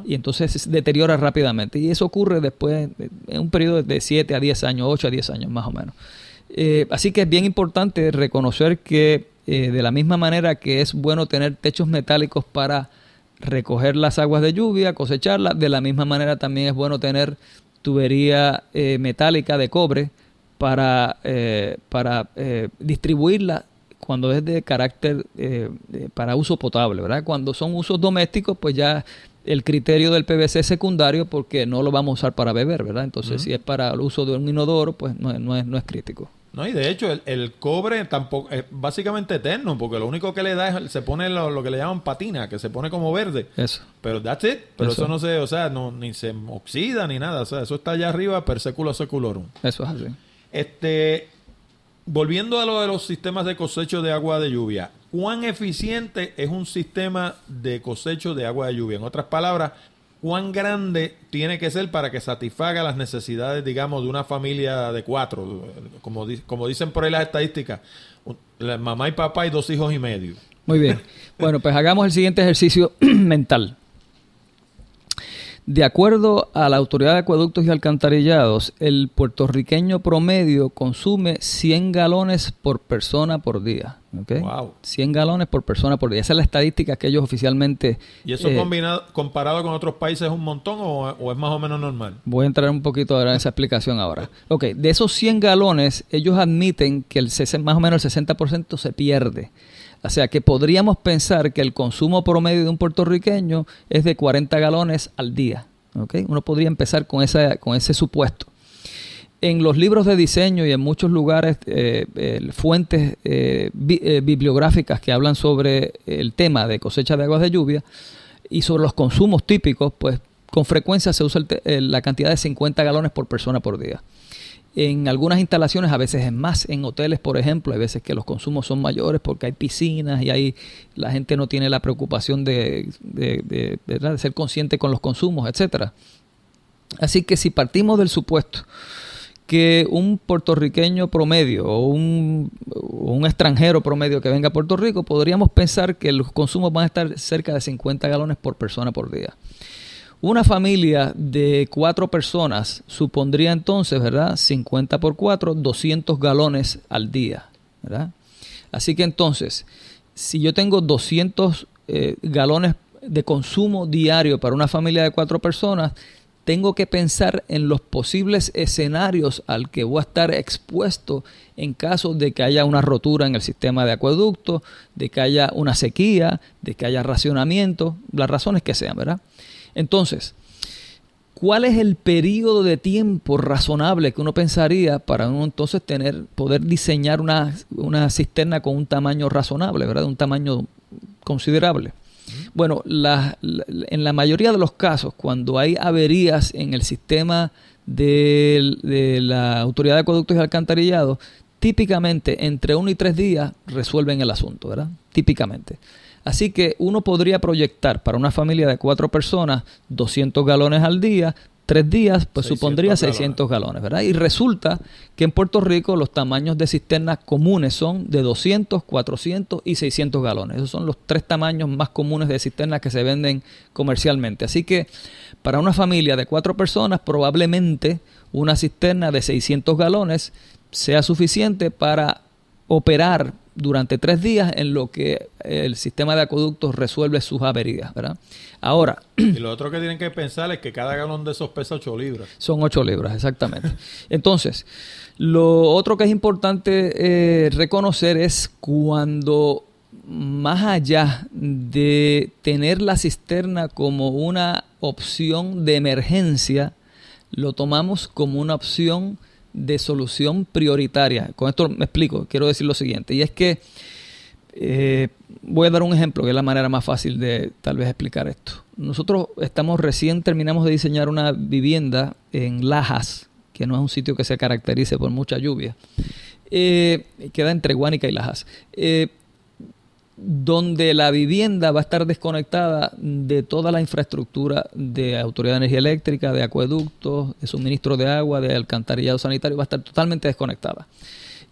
Speaker 2: Y entonces se deteriora rápidamente. Y eso ocurre después, en un periodo de 7 a 10 años, 8 a 10 años más o menos. Eh, así que es bien importante reconocer que eh, de la misma manera que es bueno tener techos metálicos para recoger las aguas de lluvia, cosecharlas, de la misma manera también es bueno tener tubería eh, metálica de cobre para, para distribuirla cuando es de carácter para uso potable, ¿verdad? Cuando son usos domésticos, pues ya el criterio del PVC es secundario porque no lo vamos a usar para beber, ¿verdad? Entonces, si es para el uso de un inodoro, pues no, no, es, no es crítico.
Speaker 1: No, y de hecho, el, cobre tampoco es básicamente eterno, porque lo único que le da es, se pone lo, que le llaman patina, que se pone como verde.
Speaker 2: Eso.
Speaker 1: Pero that's it. Pero eso, no se, o sea, no, ni se oxida ni nada. O sea, eso está allá arriba per seculo seculorum.
Speaker 2: Eso es así.
Speaker 1: Este, volviendo a lo de los sistemas de cosecho de agua de lluvia, ¿cuán eficiente es un sistema de cosecho de agua de lluvia? En otras palabras, cuán grande tiene que ser para que satisfaga las necesidades, digamos, de una familia de cuatro, como, como dicen por ahí las estadísticas, mamá y papá y dos hijos y medio.
Speaker 2: Muy bien. Bueno, pues hagamos el siguiente ejercicio mental. De acuerdo a la Autoridad de Acueductos y Alcantarillados, el puertorriqueño promedio consume 100 galones por persona por día. ¿okay? Wow. 100 galones por persona por día. Esa es la estadística que ellos oficialmente...
Speaker 1: ¿Y eso eh, combinado, comparado con otros países es un montón o, es más o menos normal?
Speaker 2: Voy a entrar un poquito ahora en esa explicación ahora. Ok, de esos 100 galones, ellos admiten que el más o menos el 60% se pierde. O sea que podríamos pensar que el consumo promedio de un puertorriqueño es de 40 galones al día. ¿okay? Uno podría empezar con, esa, con ese supuesto. En los libros de diseño y en muchos lugares, eh, fuentes eh, eh, bibliográficas que hablan sobre el tema de cosecha de aguas de lluvia y sobre los consumos típicos, pues con frecuencia se usa la cantidad de 50 galones por persona por día. En algunas instalaciones a veces es más, en hoteles por ejemplo, hay veces que los consumos son mayores porque hay piscinas y ahí la gente no tiene la preocupación de, de, ser consciente con los consumos, etcétera. Así que si partimos del supuesto que un puertorriqueño promedio o un, o un, extranjero promedio que venga a Puerto Rico, podríamos pensar que los consumos van a estar cerca de 50 galones por persona por día. Una familia de cuatro personas supondría entonces, ¿verdad? 50 por 4, 200 galones al día, ¿verdad? Así que entonces, si yo tengo 200 eh, galones de consumo diario para una familia de cuatro personas, tengo que pensar en los posibles escenarios al que voy a estar expuesto en caso de que haya una rotura en el sistema de acueducto, de que haya una sequía, de que haya racionamiento, las razones que sean, ¿verdad? Entonces, ¿cuál es el periodo de tiempo razonable que uno pensaría para uno entonces tener, poder diseñar una, cisterna con un tamaño razonable, ¿verdad? Un tamaño considerable. Bueno, en la mayoría de los casos, cuando hay averías en el sistema de, de la Autoridad de Acueductos y Alcantarillados, típicamente entre uno y tres días resuelven el asunto, ¿verdad? Típicamente. Así que uno podría proyectar para una familia de cuatro personas 200 galones al día, tres días, pues supondría 600 galones. ¿verdad? Y resulta que en Puerto Rico los tamaños de cisternas comunes son de 200, 400 y 600 galones. Esos son los tres tamaños más comunes de cisternas que se venden comercialmente. Así que para una familia de cuatro personas, probablemente una cisterna de 600 galones sea suficiente para operar durante tres días en lo que el sistema de acueductos resuelve sus averías, ¿verdad? Ahora...
Speaker 1: Y lo otro que tienen que pensar es que cada galón de esos pesa 8 libras.
Speaker 2: Son 8 libras, exactamente. Entonces, lo otro que es importante eh, reconocer es cuando más allá de tener la cisterna como una opción de emergencia, lo tomamos como una opción de solución prioritaria. Con esto me explico, quiero decir lo siguiente, y es que eh, voy a dar un ejemplo, que es la manera más fácil de tal vez explicar esto. Nosotros estamos recién terminamos de diseñar una vivienda en Lajas, que no es un sitio que se caracterice por mucha lluvia. Eh, queda entre Guánica y Lajas. Eh, donde la vivienda va a estar desconectada de toda la infraestructura de Autoridad de Energía Eléctrica, de acueductos, de suministro de agua, de alcantarillado sanitario, va a estar totalmente desconectada.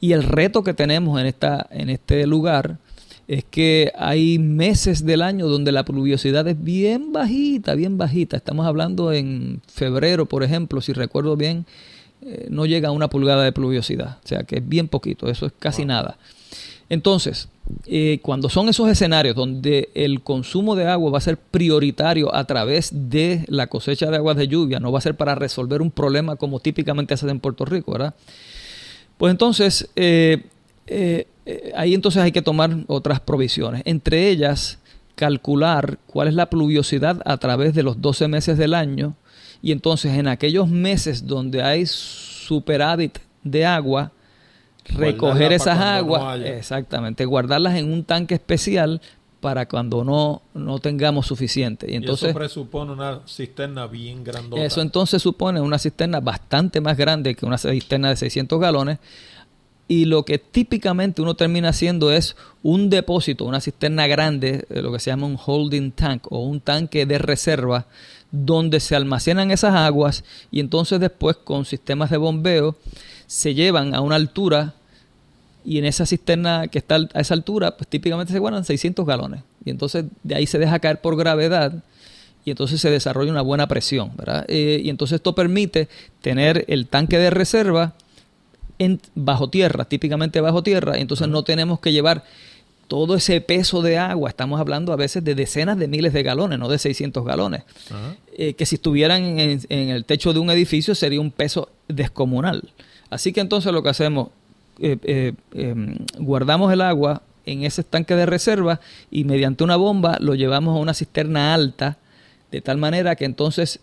Speaker 2: Y el reto que tenemos en, esta, en este lugar es que hay meses del año donde la pluviosidad es bien bajita, bien bajita. Estamos hablando en febrero, por ejemplo, si recuerdo bien, eh, no llega a una pulgada de pluviosidad. O sea que es bien poquito, eso es casi nada. Entonces, eh, cuando son esos escenarios donde el consumo de agua va a ser prioritario a través de la cosecha de aguas de lluvia, no va a ser para resolver un problema como típicamente hace en Puerto Rico, ¿verdad? Pues entonces, eh, eh, ahí entonces hay que tomar otras provisiones. Entre ellas, calcular cuál es la pluviosidad a través de los 12 meses del año. Y entonces en aquellos meses donde hay superávit de agua, recoger esas aguas, exactamente, guardarlas en un tanque especial para cuando no, no tengamos suficiente.
Speaker 1: Y, entonces, eso presupone una cisterna bien grandota.
Speaker 2: Eso entonces supone una cisterna bastante más grande que una cisterna de 600 galones, y lo que típicamente uno termina haciendo es un depósito, una cisterna grande, eh, lo que se llama un holding tank o un tanque de reserva, donde se almacenan esas aguas y entonces después con sistemas de bombeo se llevan a una altura y en esa cisterna que está a esa altura, pues típicamente se guardan 600 galones. Y entonces de ahí se deja caer por gravedad y entonces se desarrolla una buena presión. ¿verdad? Eh, y entonces esto permite tener el tanque de reserva en, bajo tierra, típicamente bajo tierra, entonces no tenemos que llevar todo ese peso de agua, estamos hablando a veces de decenas de miles de galones, no de 600 galones, eh, que si estuvieran en, el techo de un edificio sería un peso descomunal. Así que entonces lo que hacemos, eh, eh, em, guardamos el agua en ese tanque de reserva y mediante una bomba lo llevamos a una cisterna alta, de tal manera que entonces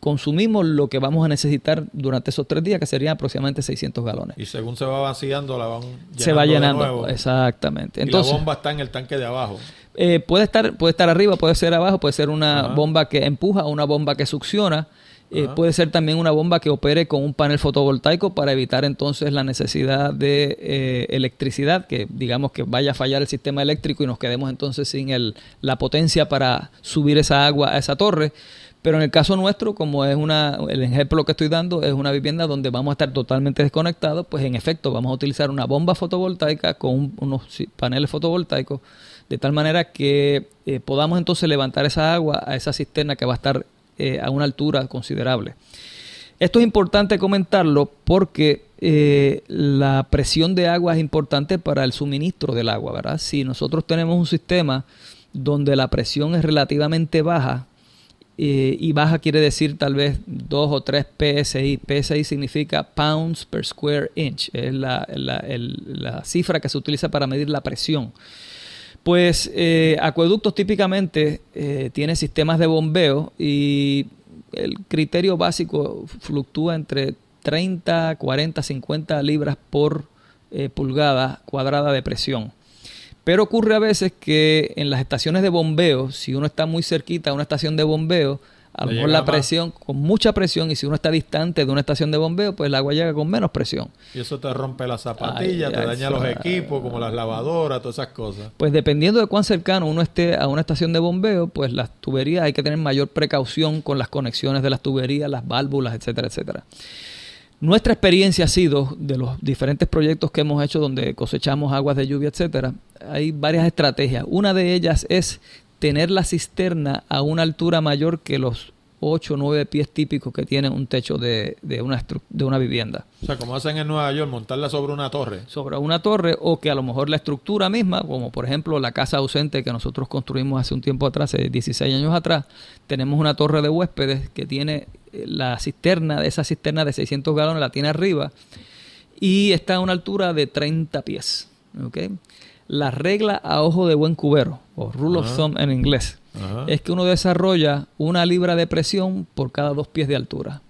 Speaker 2: consumimos lo que vamos a necesitar durante esos tres días, que serían aproximadamente 600 galones.
Speaker 1: Y según se va vaciando, la van llenando
Speaker 2: Se va llenando, exactamente.
Speaker 1: Entonces, y la bomba está en el tanque de abajo.
Speaker 2: Eh, puede, estar, puede estar arriba, puede ser abajo, puede ser una bomba que empuja o una bomba que succiona. Eh, puede ser también una bomba que opere con un panel fotovoltaico para evitar entonces la necesidad de eh, electricidad, que digamos que vaya a fallar el sistema eléctrico y nos quedemos entonces sin el, la potencia para subir esa agua a esa torre. Pero en el caso nuestro, como es una, el ejemplo que estoy dando es una vivienda donde vamos a estar totalmente desconectados, pues en efecto vamos a utilizar una bomba fotovoltaica con unos paneles fotovoltaicos, de tal manera que eh, podamos entonces levantar esa agua a esa cisterna que va a estar eh, a una altura considerable. Esto es importante comentarlo porque eh, la presión de agua es importante para el suministro del agua, ¿verdad? Si nosotros tenemos un sistema donde la presión es relativamente baja, eh, y baja quiere decir tal vez 2 o 3 PSI. PSI significa pounds per square inch, es la, cifra que se utiliza para medir la presión. Pues eh, acueductos típicamente eh, tienen sistemas de bombeo y el criterio básico fluctúa entre 30, 40, 50 libras por pulgada cuadrada de presión. Pero ocurre a veces que en las estaciones de bombeo, si uno está muy cerquita a una estación de bombeo, a lo mejor la presión, con mucha presión, y si uno está distante de una estación de bombeo, pues el agua llega con menos presión.
Speaker 1: Y eso te rompe las zapatillas, te daña los equipos, como las lavadoras, todas esas cosas.
Speaker 2: Pues dependiendo de cuán cercano uno esté a una estación de bombeo, pues las tuberías hay que tener mayor precaución con las conexiones de las tuberías, las válvulas, etcétera, etcétera. Nuestra experiencia ha sido, de los diferentes proyectos que hemos hecho donde cosechamos aguas de lluvia, etcétera, hay varias estrategias. Una de ellas es tener la cisterna a una altura mayor que los 8 o 9 pies típicos que tiene un techo de, de, una, de una vivienda.
Speaker 1: O sea, como hacen en Nueva York, montarla sobre una torre.
Speaker 2: Sobre una torre o que a lo mejor la estructura misma, como por ejemplo la casa ausente que nosotros construimos hace un tiempo atrás, hace 16 años atrás, tenemos una torre de huéspedes que tiene eh, la cisterna, esa cisterna de 600 galones la tiene arriba y está a una altura de 30 pies. ¿okay? La regla a ojo de buen cubero, o rule of thumb en inglés, es que uno desarrolla una libra de presión por cada dos pies de altura.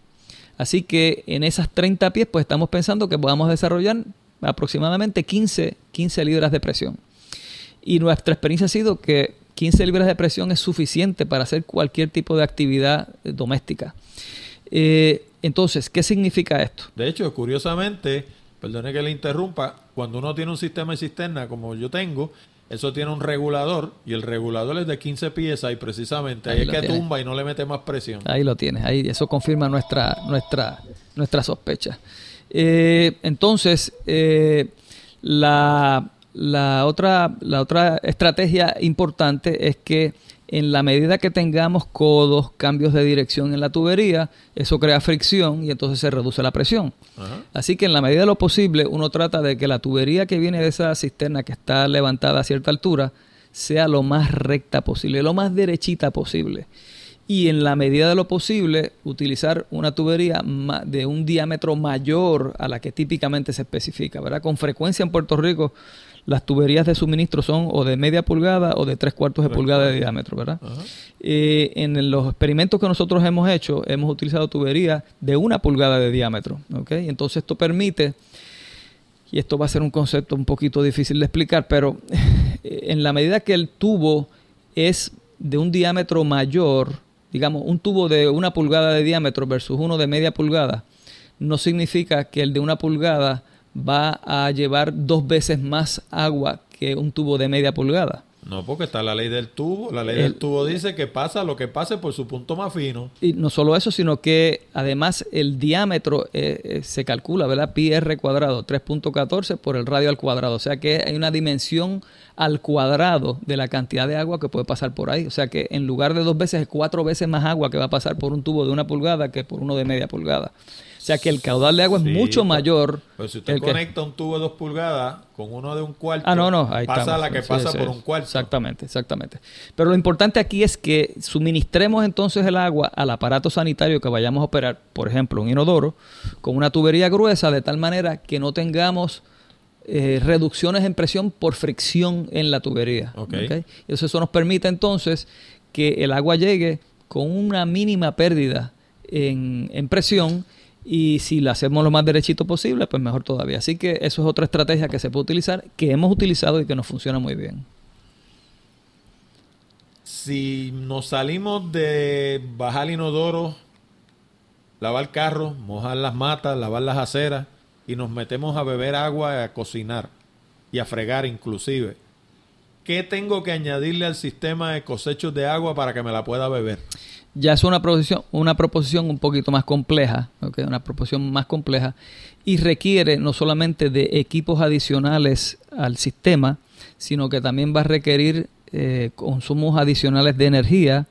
Speaker 2: Así que en esas 30 pies, pues estamos pensando que podamos desarrollar aproximadamente 15, 15 libras de presión. Y nuestra experiencia ha sido que 15 libras de presión es suficiente para hacer cualquier tipo de actividad eh, doméstica. Eh, entonces, ¿qué significa esto?
Speaker 1: De hecho, curiosamente, perdone que le interrumpa, cuando uno tiene un sistema de cisterna como yo tengo, eso tiene un regulador y el regulador es de 15 piezas y precisamente ahí, es que tumba y no le mete más presión.
Speaker 2: Ahí lo tienes, ahí eso confirma nuestra nuestra nuestra sospecha. Eh, entonces, eh, la, la, otra, la otra estrategia importante es que en la medida que tengamos codos, cambios de dirección en la tubería, eso crea fricción y entonces se reduce la presión. Así que en la medida de lo posible uno trata de que la tubería que viene de esa cisterna que está levantada a cierta altura sea lo más recta posible, lo más derechita posible. Y en la medida de lo posible utilizar una tubería de un diámetro mayor a la que típicamente se especifica. ¿verdad? Con frecuencia en Puerto Rico las tuberías de suministro son o de media pulgada o de tres cuartos de pulgada de diámetro, ¿verdad? Eh, en los experimentos que nosotros hemos hecho, hemos utilizado tuberías de una pulgada de diámetro, ¿ok? Entonces esto permite, y esto va a ser un concepto un poquito difícil de explicar, pero en la medida que el tubo es de un diámetro mayor, digamos, un tubo de una pulgada de diámetro versus uno de media pulgada, no significa que el de una pulgada va a llevar dos veces más agua que un tubo de media pulgada.
Speaker 1: No, porque está la ley del tubo. La ley del tubo dice que pasa lo que pase por su punto más fino.
Speaker 2: Y no solo eso, sino que además el diámetro eh, eh, se calcula, ¿verdad? Pi r cuadrado, 3.14 por el radio al cuadrado. O sea que hay una dimensión al cuadrado de la cantidad de agua que puede pasar por ahí. O sea que en lugar de dos veces, es cuatro veces más agua que va a pasar por un tubo de una pulgada que por uno de media pulgada. O sea que el caudal de agua es mucho mayor.
Speaker 1: Pues si usted conecta un tubo de dos pulgadas con uno de un cuarto, ah, no, no, ahí pasa la que pasa por un cuarto.
Speaker 2: Exactamente, exactamente. Pero lo importante aquí es que suministremos entonces el agua al aparato sanitario que vayamos a operar, por ejemplo, un inodoro, con una tubería gruesa, de tal manera que no tengamos eh, reducciones en presión por fricción en la tubería. Okay. Eso, eso nos permite entonces que el agua llegue con una mínima pérdida en, en presión y si lo hacemos lo más derechito posible, pues mejor todavía. Así que eso es otra estrategia que se puede utilizar, que hemos utilizado y que nos funciona muy bien.
Speaker 1: Si nos salimos de bajar inodoro, lavar carros, mojar las matas, lavar las aceras y nos metemos a beber agua, a cocinar y a fregar inclusive, ¿qué tengo que añadirle al sistema de cosechos de agua para que me la pueda beber?
Speaker 2: Ya es una proposición, una proposición un poquito más compleja, una proposición más compleja y requiere no solamente de equipos adicionales al sistema, sino que también va a requerir eh, consumos adicionales de energía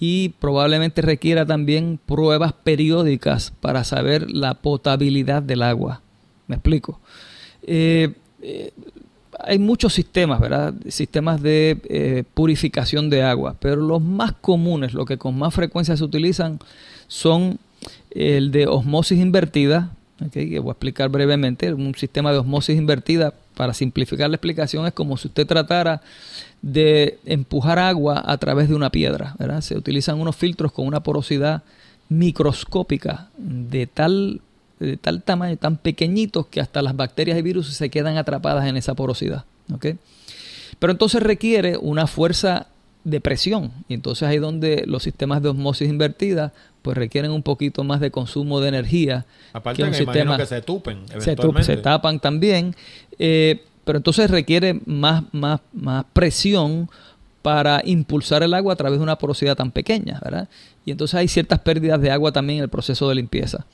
Speaker 2: y probablemente requiera también pruebas periódicas para saber la potabilidad del agua. ¿Me explico? Eh, eh, hay muchos sistemas, ¿verdad? Sistemas de eh, purificación de agua, pero los más comunes, los que con más frecuencia se utilizan, son el de osmosis invertida, que voy a explicar brevemente. Un sistema de osmosis invertida, para simplificar la explicación, es como si usted tratara de empujar agua a través de una piedra. Se utilizan unos filtros con una porosidad microscópica de tal de tal tamaño, tan pequeñitos que hasta las bacterias y virus se quedan atrapadas en esa porosidad. Pero entonces requiere una fuerza de presión y entonces ahí donde los sistemas de osmosis invertida pues requieren un poquito más de consumo de energía
Speaker 1: aparte que un sistema que se tupen
Speaker 2: se, se, tapan también eh, pero entonces requiere más, más, más presión para impulsar el agua a través de una porosidad tan pequeña ¿verdad? y entonces hay ciertas pérdidas de agua también en el proceso de limpieza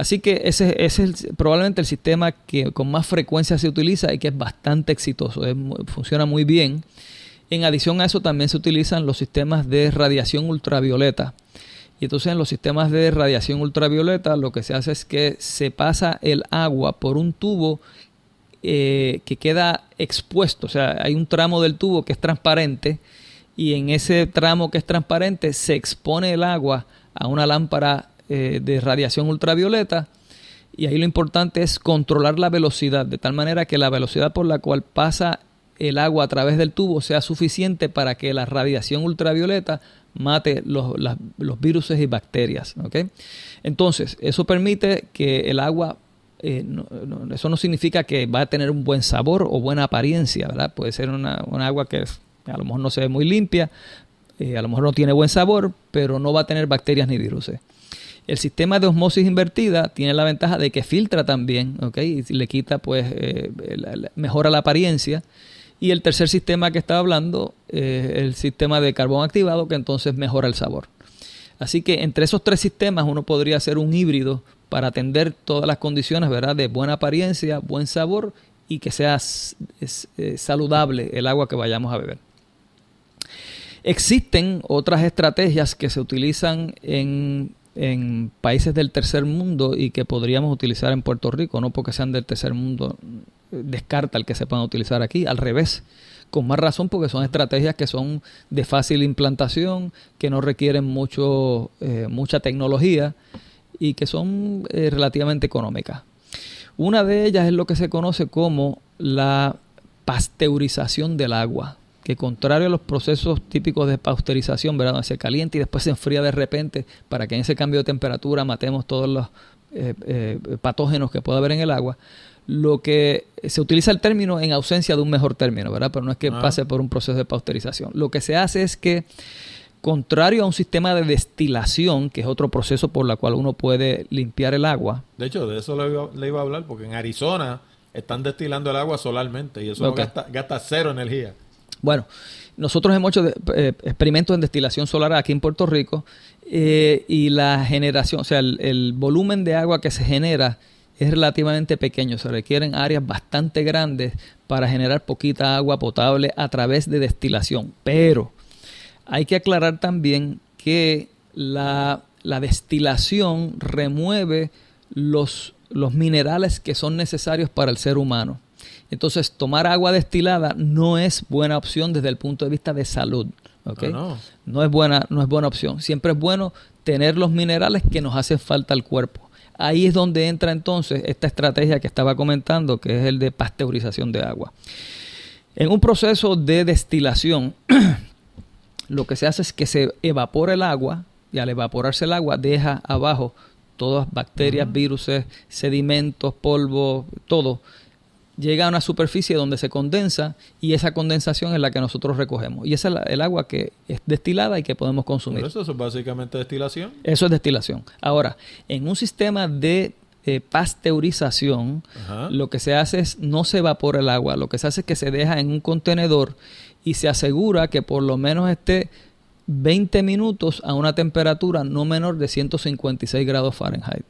Speaker 2: Así que ese, es probablemente el sistema que con más frecuencia se utiliza y que es bastante exitoso, funciona muy bien. En adición a eso también se utilizan los sistemas de radiación ultravioleta. Y entonces en los sistemas de radiación ultravioleta lo que se hace es que se pasa el agua por un tubo eh, que queda expuesto. O sea, hay un tramo del tubo que es transparente y en ese tramo que es transparente se expone el agua a una lámpara eh, de radiación ultravioleta. Y ahí lo importante es controlar la velocidad, de tal manera que la velocidad por la cual pasa el agua a través del tubo sea suficiente para que la radiación ultravioleta mate los, los virus y bacterias. Entonces, eso permite que el agua, eh, eso no significa que va a tener un buen sabor o buena apariencia, ¿verdad? Puede ser una, agua que a lo mejor no se ve muy limpia, eh, a lo mejor no tiene buen sabor, pero no va a tener bacterias ni virus. El sistema de osmosis invertida tiene la ventaja de que filtra también, ¿ok? Y le quita, pues, eh, mejora la apariencia. Y el tercer sistema que estaba hablando, eh, el sistema de carbón activado, que entonces mejora el sabor. Así que entre esos tres sistemas uno podría hacer un híbrido para atender todas las condiciones, ¿verdad? De buena apariencia, buen sabor y que sea eh, saludable el agua que vayamos a beber. Existen otras estrategias que se utilizan en, en, países del tercer mundo y que podríamos utilizar en Puerto Rico, no porque sean del tercer mundo, descarta el que se puedan utilizar aquí, al revés, con más razón porque son estrategias que son de fácil implantación, que no requieren mucho, eh, mucha tecnología y que son eh, relativamente económicas. Una de ellas es lo que se conoce como la pasteurización del agua, que contrario a los procesos típicos de pasteurización, ¿verdad? se calienta y después se enfría de repente para que en ese cambio de temperatura matemos todos los eh, patógenos que pueda haber en el agua, lo que se utiliza el término en ausencia de un mejor término, ¿verdad? Pero no es que ah. pase por un proceso de pasteurización. Lo que se hace es que, contrario a un sistema de destilación, que es otro proceso por el cual uno puede limpiar el agua.
Speaker 1: De hecho, de eso le iba, a hablar, porque en Arizona están destilando el agua solarmente y eso gasta, cero energía.
Speaker 2: Bueno, nosotros hemos hecho eh, experimentos en destilación solar aquí en Puerto Rico eh, y la generación, o sea, el volumen de agua que se genera es relativamente pequeño, se requieren áreas bastante grandes para generar poquita agua potable a través de destilación. Pero hay que aclarar también que la, destilación remueve los, los minerales que son necesarios para el ser humano. Entonces, tomar agua destilada no es buena opción desde el punto de vista de salud. No, no. es buena, no es buena opción. Siempre es bueno tener los minerales que nos hacen falta al cuerpo. Ahí es donde entra entonces esta estrategia que estaba comentando, que es el de pasteurización de agua. En un proceso de destilación, lo que se hace es que se evapora el agua y al evaporarse el agua deja abajo todas bacterias, virus, sedimentos, polvo, todo llega a una superficie donde se condensa y esa condensación es la que nosotros recogemos. Y esa es el agua que es destilada y que podemos consumir.
Speaker 1: eso es básicamente destilación.
Speaker 2: Eso es destilación. Ahora, en un sistema de eh, pasteurización, lo que se hace es no se evapora el agua, lo que se hace es que se deja en un contenedor y se asegura que por lo menos esté 20 minutos a una temperatura no menor de 156 grados Fahrenheit.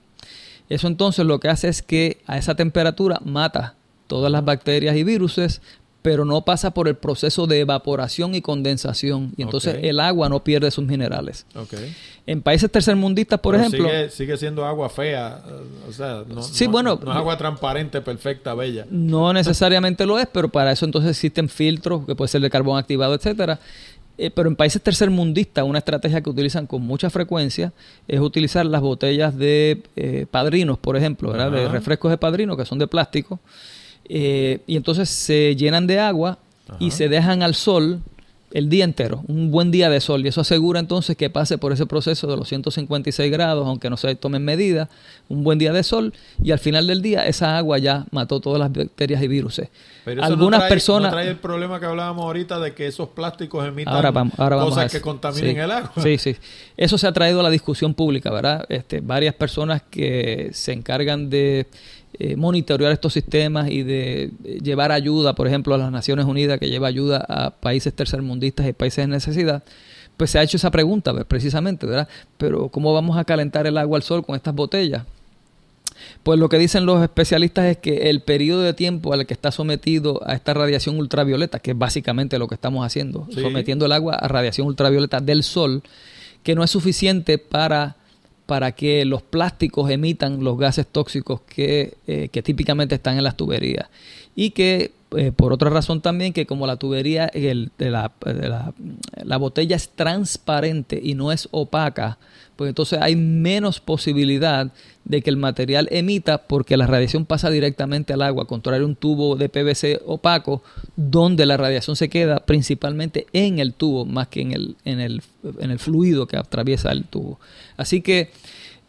Speaker 2: Eso entonces lo que hace es que a esa temperatura mata todas las bacterias y viruses, pero no pasa por el proceso de evaporación y condensación. Y entonces el agua no pierde sus minerales. En países tercermundistas, por ejemplo...
Speaker 1: Sigue, siendo agua fea. O sea, no, bueno, no, es agua transparente, perfecta, bella.
Speaker 2: No necesariamente lo es, pero para eso entonces existen filtros, que puede ser de carbón activado, etcétera. Eh, pero en países tercermundistas, una estrategia que utilizan con mucha frecuencia es utilizar las botellas de eh, padrinos, por ejemplo, ¿verdad? de refrescos de padrino, que son de plástico eh, y entonces se llenan de agua y se dejan al sol el día entero, un buen día de sol, y eso asegura entonces que pase por ese proceso de los 156 grados, aunque no se tomen medidas, un buen día de sol, y al final del día esa agua ya mató todas las bacterias y virus.
Speaker 1: Pero Algunas personas... trae el problema que hablábamos ahorita de que esos plásticos emitan cosas que contaminen el agua.
Speaker 2: Sí, sí. Eso se ha traído a la discusión pública, ¿verdad? Este, varias personas que se encargan de eh, monitorear estos sistemas y de llevar ayuda, por ejemplo, a las Naciones Unidas, que lleva ayuda a países tercermundistas y países en necesidad, pues se ha hecho esa pregunta, pues, precisamente, ¿verdad? Pero ¿cómo vamos a calentar el agua al sol con estas botellas? Pues lo que dicen los especialistas es que el periodo de tiempo al que está sometido a esta radiación ultravioleta, que es básicamente lo que estamos haciendo, sometiendo el agua a radiación ultravioleta del sol, que no es suficiente para para que los plásticos emitan los gases tóxicos que, eh, típicamente están en las tuberías. Y que, eh, por otra razón también, que como la tubería, de la, la, botella es transparente y no es opaca, pues entonces hay menos posibilidad de que el material emita porque la radiación pasa directamente al agua, contrario a un tubo de PVC opaco donde la radiación se queda principalmente en el tubo más que en el, en el, en el fluido que atraviesa el tubo. Así que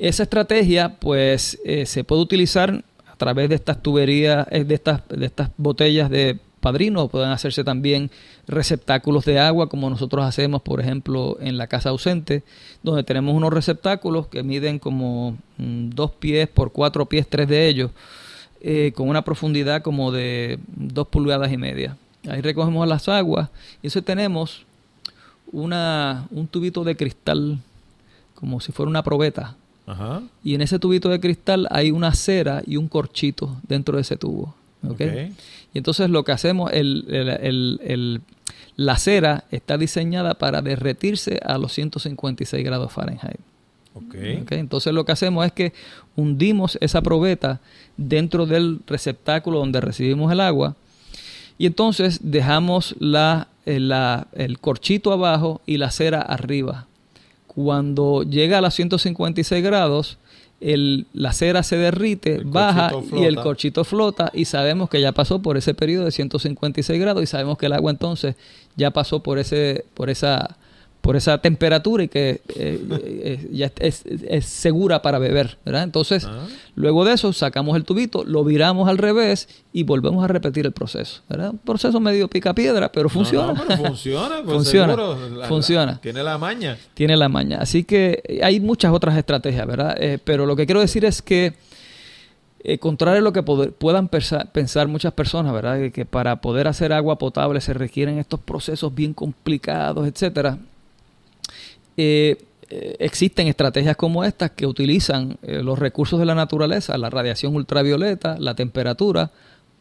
Speaker 2: esa estrategia pues eh, se puede utilizar través de estas tuberías, eh, de estas, de estas botellas de padrinos, pueden hacerse también receptáculos de agua como nosotros hacemos, por ejemplo, en la casa ausente, donde tenemos unos receptáculos que miden como mm, dos pies por cuatro pies, tres de ellos, eh, con una profundidad como de dos pulgadas y media. Ahí recogemos las aguas y eso tenemos una, un tubito de cristal, como si fuera una probeta. Y en ese tubito de cristal hay una cera y un corchito dentro de ese tubo. ¿okay? Y entonces lo que hacemos, el, el, la cera está diseñada para derretirse a los 156 grados Fahrenheit. Okay. Entonces lo que hacemos es que hundimos esa probeta dentro del receptáculo donde recibimos el agua y entonces dejamos la, la, el corchito abajo y la cera arriba. Cuando llega a los 156 grados, el, la cera se derrite, baja y el corchito flota. y sabemos que ya pasó por ese periodo de 156 grados y sabemos que el agua entonces ya pasó por ese por esa por esa temperatura y que eh, eh, ya es, segura para beber, ¿verdad? Entonces, ah. luego de eso sacamos el tubito, lo viramos al revés y volvemos a repetir el proceso, ¿verdad? Un proceso medio pica piedra, pero funciona.
Speaker 1: funciona, pues
Speaker 2: funciona, funciona.
Speaker 1: tiene la maña.
Speaker 2: Tiene la maña. Así que hay muchas otras estrategias, ¿verdad? Eh, pero lo que quiero decir es que contrario a lo que puedan pensar, muchas personas, ¿verdad? Que, para poder hacer agua potable se requieren estos procesos bien complicados, etcétera. Eh, eh, existen estrategias como estas que utilizan eh, los recursos de la naturaleza, la radiación ultravioleta, la temperatura,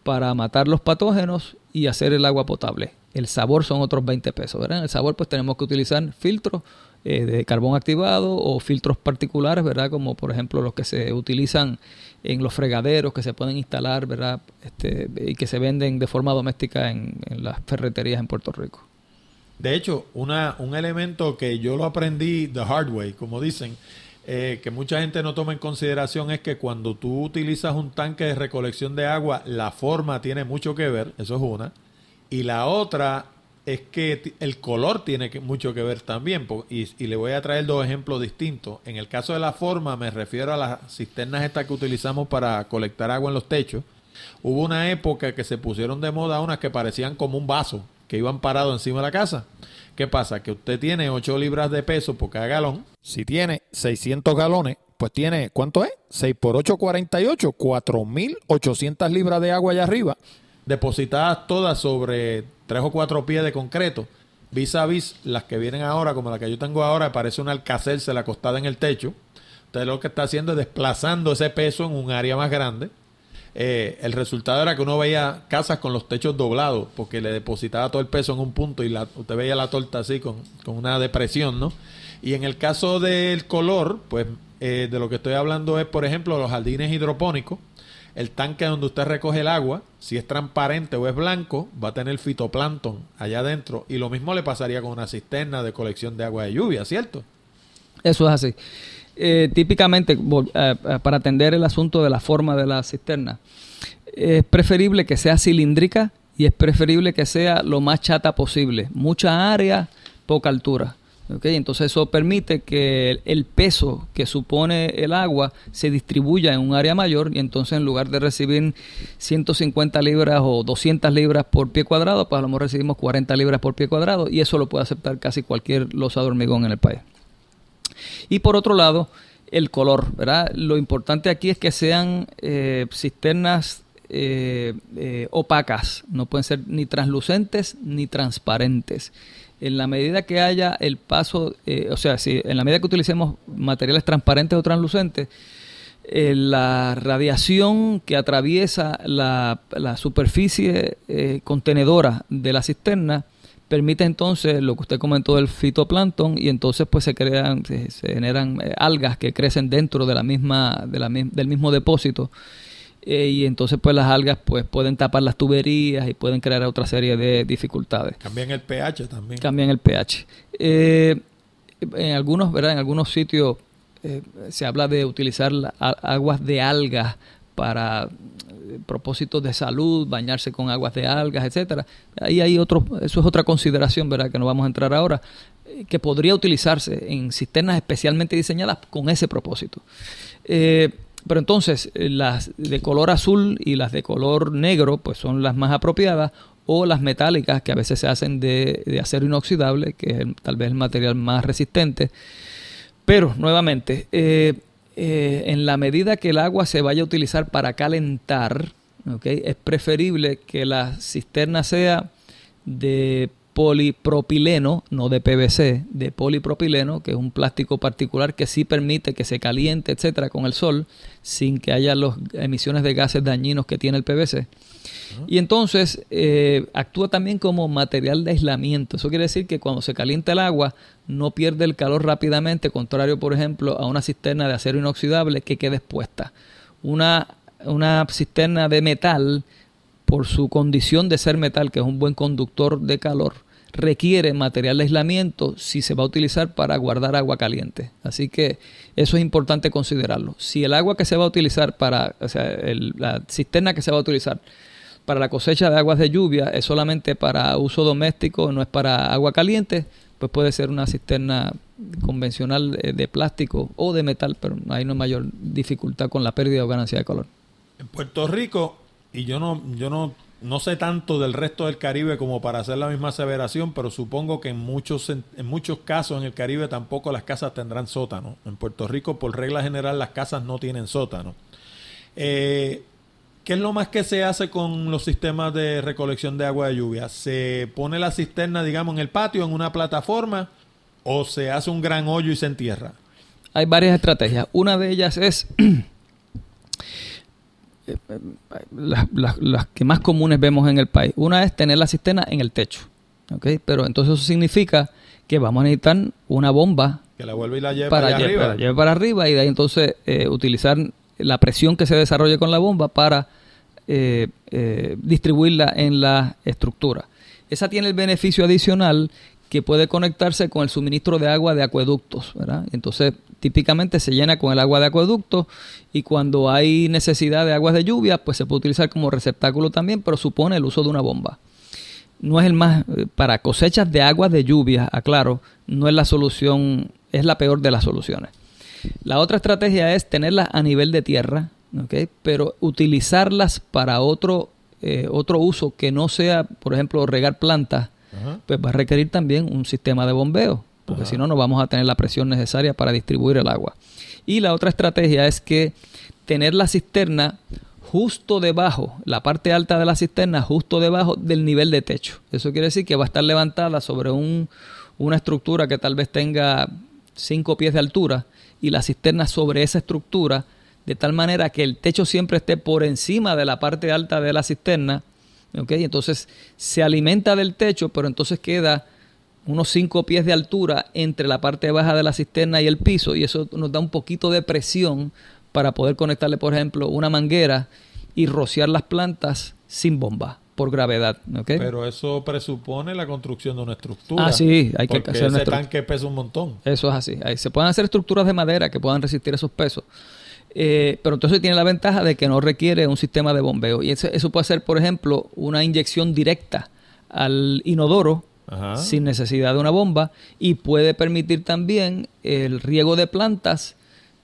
Speaker 2: para matar los patógenos y hacer el agua potable. El sabor son otros 20 pesos, ¿verdad? En el sabor pues tenemos que utilizar filtros de carbón activado o filtros particulares, ¿verdad? Como por ejemplo los que se utilizan en los fregaderos que se pueden instalar, ¿verdad? Este, y que se venden de forma doméstica en las ferreterías en Puerto Rico.
Speaker 1: De hecho, una, un elemento que yo lo aprendí the hard way, como dicen, eh, que mucha gente no toma en consideración es que cuando tú utilizas un tanque de recolección de agua, la forma tiene mucho que ver, eso es una. Y la otra es que el color tiene mucho que ver también. Y, y, le voy a traer dos ejemplos distintos. En el caso de la forma, me refiero a las cisternas estas que utilizamos para colectar agua en los techos. Hubo una época que se pusieron de moda unas que parecían como un vaso que iban parados encima de la casa. ¿Qué pasa? Que usted tiene 8 libras de peso por cada galón. Si tiene 600 galones, pues tiene, ¿cuánto es? 6 por 8, 48, 4.800 libras de agua allá arriba, depositadas todas sobre 3 o 4 pies de concreto. Vis a vis, las que vienen ahora, como la que yo tengo ahora, parece una se la acostada en el techo. Usted lo que está haciendo es desplazando ese peso en un área más grande eh, el resultado era que uno veía casas con los techos doblados porque le depositaba todo el peso en un punto y la, usted veía la torta así con, una depresión, ¿no? Y en el caso del color, pues eh, de lo que estoy hablando es, por ejemplo, los jardines hidropónicos. El tanque donde usted recoge el agua, si es transparente o es blanco, va a tener fitoplancton allá adentro. Y lo mismo le pasaría con una cisterna de colección de agua de lluvia, ¿cierto?
Speaker 2: Eso es así. Eh, típicamente, eh, eh, para atender el asunto de la forma de la cisterna, es preferible que sea cilíndrica y es preferible que sea lo más chata posible. Mucha área, poca altura. ¿okay? Entonces eso permite que el, peso que supone el agua se distribuya en un área mayor y entonces en lugar de recibir 150 libras o 200 libras por pie cuadrado, pues a lo mejor recibimos 40 libras por pie cuadrado y eso lo puede aceptar casi cualquier losa de hormigón en el país. Y por otro lado, el color, ¿verdad? Lo importante aquí es que sean eh, cisternas eh, eh, opacas, no pueden ser ni translucentes ni transparentes. En la medida que haya el paso, o sea, si en la medida que utilicemos materiales transparentes o translucentes, la radiación que atraviesa la, la superficie contenedora de la cisterna permite entonces lo que usted comentó del fitoplancton y entonces pues se crean se, generan eh, algas que crecen dentro de la misma, de la, del mismo depósito. Eh, y entonces pues las algas pues pueden tapar las tuberías y pueden crear otra serie de dificultades.
Speaker 1: Cambian el pH también.
Speaker 2: Cambian el pH. Eh, en algunos verdad en algunos sitios se habla de utilizar aguas de algas para propósitos de salud, bañarse con aguas de algas, etcétera. Ahí hay otro, eso es otra consideración, ¿verdad? Que no vamos a entrar ahora, eh, que podría utilizarse en cisternas especialmente diseñadas con ese propósito. Eh, pero entonces, eh, las de color azul y las de color negro, pues son las más apropiadas, o las metálicas, que a veces se hacen de, acero inoxidable, que es tal vez el material más resistente. Pero, nuevamente, en la medida que el agua se vaya a utilizar para calentar, es preferible que la cisterna sea de polipropileno, no de PVC, de polipropileno, que es un plástico particular que sí permite que se caliente, etcétera, con el sol, sin que haya las emisiones de gases dañinos que tiene el PVC. Y entonces eh, actúa también como material de aislamiento. Eso quiere decir que cuando se calienta el agua no pierde el calor rápidamente, contrario, por ejemplo, a una cisterna de acero inoxidable que quede expuesta. Una, una cisterna de metal por su condición de ser metal, que es un buen conductor de calor, requiere material de aislamiento si se va a utilizar para guardar agua caliente. Así que eso es importante considerarlo. Si el agua que se va a utilizar para, o sea, la cisterna que se va a utilizar para la cosecha de aguas de lluvia es solamente para uso doméstico, no es para agua caliente, pues puede ser una cisterna convencional de, plástico o de metal, pero ahí no hay mayor dificultad con la pérdida o ganancia de calor.
Speaker 1: En Puerto Rico y yo no, yo no, no sé tanto del resto del Caribe como para hacer la misma aseveración, pero supongo que en muchos, en, muchos casos en el Caribe tampoco las casas tendrán sótano. En Puerto Rico, por regla general, las casas no tienen sótano. Eh, ¿Qué es lo más que se hace con los sistemas de recolección de agua de lluvia? ¿Se pone la cisterna, digamos, en el patio, en una plataforma, o se hace un gran hoyo y se entierra?
Speaker 2: Hay varias estrategias. Una de ellas es las, que más comunes vemos en el país. Una es tener la cisterna en el techo. ¿okay? Pero entonces eso significa que vamos a necesitar una bomba
Speaker 1: que la vuelva y la lleve
Speaker 2: para, arriba. Para, para arriba y de ahí entonces eh, utilizar la presión que se desarrolle con la bomba para eh, eh, distribuirla en la estructura. Esa tiene el beneficio adicional que puede conectarse con el suministro de agua de acueductos. ¿verdad? Entonces, típicamente se llena con el agua de acueducto y cuando hay necesidad de aguas de lluvia, pues se puede utilizar como receptáculo también, pero supone el uso de una bomba. No es el más, eh, para cosechas de aguas de lluvia, aclaro, no es la solución, es la peor de las soluciones. La otra estrategia es tenerlas a nivel de tierra, pero utilizarlas para otro, eh, otro uso que no sea, por ejemplo, regar plantas pues va a requerir también un sistema de bombeo, porque si no, no vamos a tener la presión necesaria para distribuir el agua. Y la otra estrategia es que tener la cisterna justo debajo, la parte alta de la cisterna justo debajo del nivel de techo. Eso quiere decir que va a estar levantada sobre un, una estructura que tal vez tenga 5 pies de altura y la cisterna sobre esa estructura, de tal manera que el techo siempre esté por encima de la parte alta de la cisterna entonces se alimenta del techo, pero entonces queda unos 5 pies de altura entre la parte baja de la cisterna y el piso y eso nos da un poquito de presión para poder conectarle, por ejemplo, una manguera y rociar las plantas sin bomba por gravedad.
Speaker 1: Pero eso presupone la construcción de una estructura.
Speaker 2: Ah, sí, hay que hacer
Speaker 1: ese tanque pesa un montón.
Speaker 2: Eso es así. se pueden hacer estructuras de madera que puedan resistir esos pesos. Eh, pero entonces tiene la ventaja de que no requiere un sistema de bombeo. Y eso, puede ser, por ejemplo, una inyección directa al inodoro sin necesidad de una bomba y puede permitir también el riego de plantas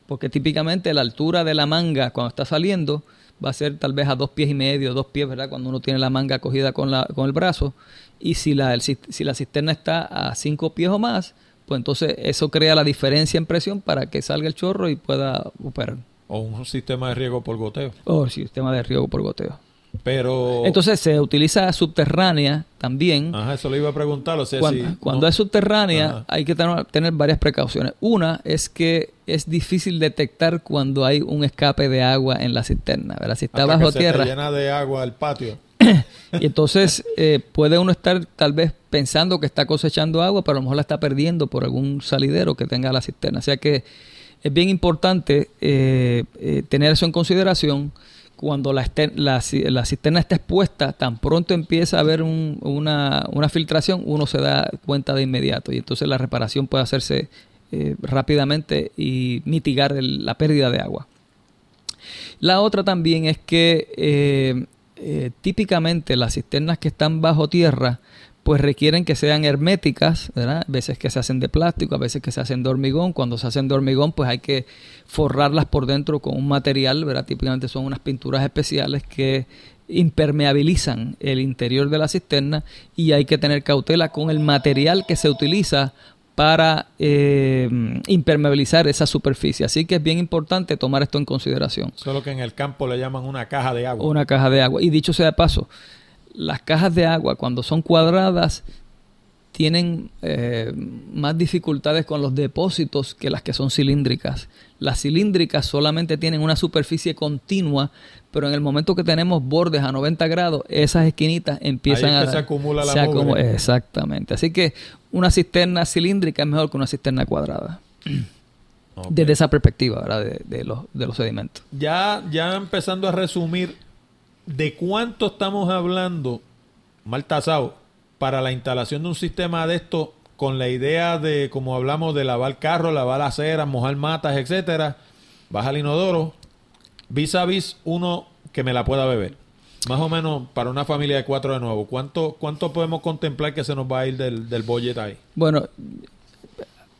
Speaker 2: porque típicamente la altura de la manga cuando está saliendo va a ser tal vez a dos pies y medio, dos pies, ¿verdad? Cuando uno tiene la manga cogida con, la, con el brazo. Y si la, si la cisterna está a cinco pies o más, pues entonces eso crea la diferencia en presión para que salga el chorro y pueda operar.
Speaker 1: O un sistema de riego por goteo.
Speaker 2: O un sistema de riego por goteo.
Speaker 1: Pero...
Speaker 2: Entonces se utiliza subterránea también.
Speaker 1: Ajá, eso le iba a preguntar. O sea,
Speaker 2: cuando, es subterránea hay que tener, varias precauciones. Una es que es difícil detectar cuando hay un escape de agua en la cisterna. ¿verdad? Si está bajo tierra...
Speaker 1: Se llena de agua el patio.
Speaker 2: y entonces eh, puede uno estar tal vez pensando que está cosechando agua, pero a lo mejor la está perdiendo por algún salidero que tenga la cisterna. O sea que es bien importante eh, eh, tener eso en consideración cuando la, cisterna está expuesta, tan pronto empieza a haber una, filtración, uno se da cuenta de inmediato y entonces la reparación puede hacerse eh, rápidamente y mitigar la pérdida de agua. La otra también es que típicamente las cisternas que están bajo tierra pues requieren que sean herméticas, ¿verdad? A veces que se hacen de plástico, a veces que se hacen de hormigón. Cuando se hacen de hormigón, pues hay que forrarlas por dentro con un material, ¿verdad? Típicamente son unas pinturas especiales que impermeabilizan el interior de la cisterna y hay que tener cautela con el material que se utiliza para eh, impermeabilizar esa superficie. Así que es bien importante tomar esto en consideración.
Speaker 1: Solo que en el campo le llaman una caja de agua.
Speaker 2: Una caja de agua. Y dicho sea de paso, las cajas de agua cuando son cuadradas tienen eh, más dificultades con los depósitos que las que son cilíndricas. Las cilíndricas solamente tienen una superficie continua, pero en el momento que tenemos bordes a 90 grados, esas esquinitas empiezan
Speaker 1: Ahí es que
Speaker 2: a...
Speaker 1: se acumula la
Speaker 2: se. Exactamente. Así que una cisterna cilíndrica es mejor que una cisterna cuadrada. Desde esa perspectiva, ¿verdad? De, de los, de los sedimentos.
Speaker 1: Ya, ya empezando a resumir, ¿de cuánto estamos hablando, mal tasado, para la instalación de un sistema de esto con la idea de, como hablamos, de lavar carro, lavar aceras, mojar matas, etcétera, baja el inodoro, vis a vis uno que me la pueda beber? Más o menos para una familia de cuatro de nuevo, ¿cuánto, cuánto podemos contemplar que se nos va a ir del, del budget ahí?
Speaker 2: Bueno,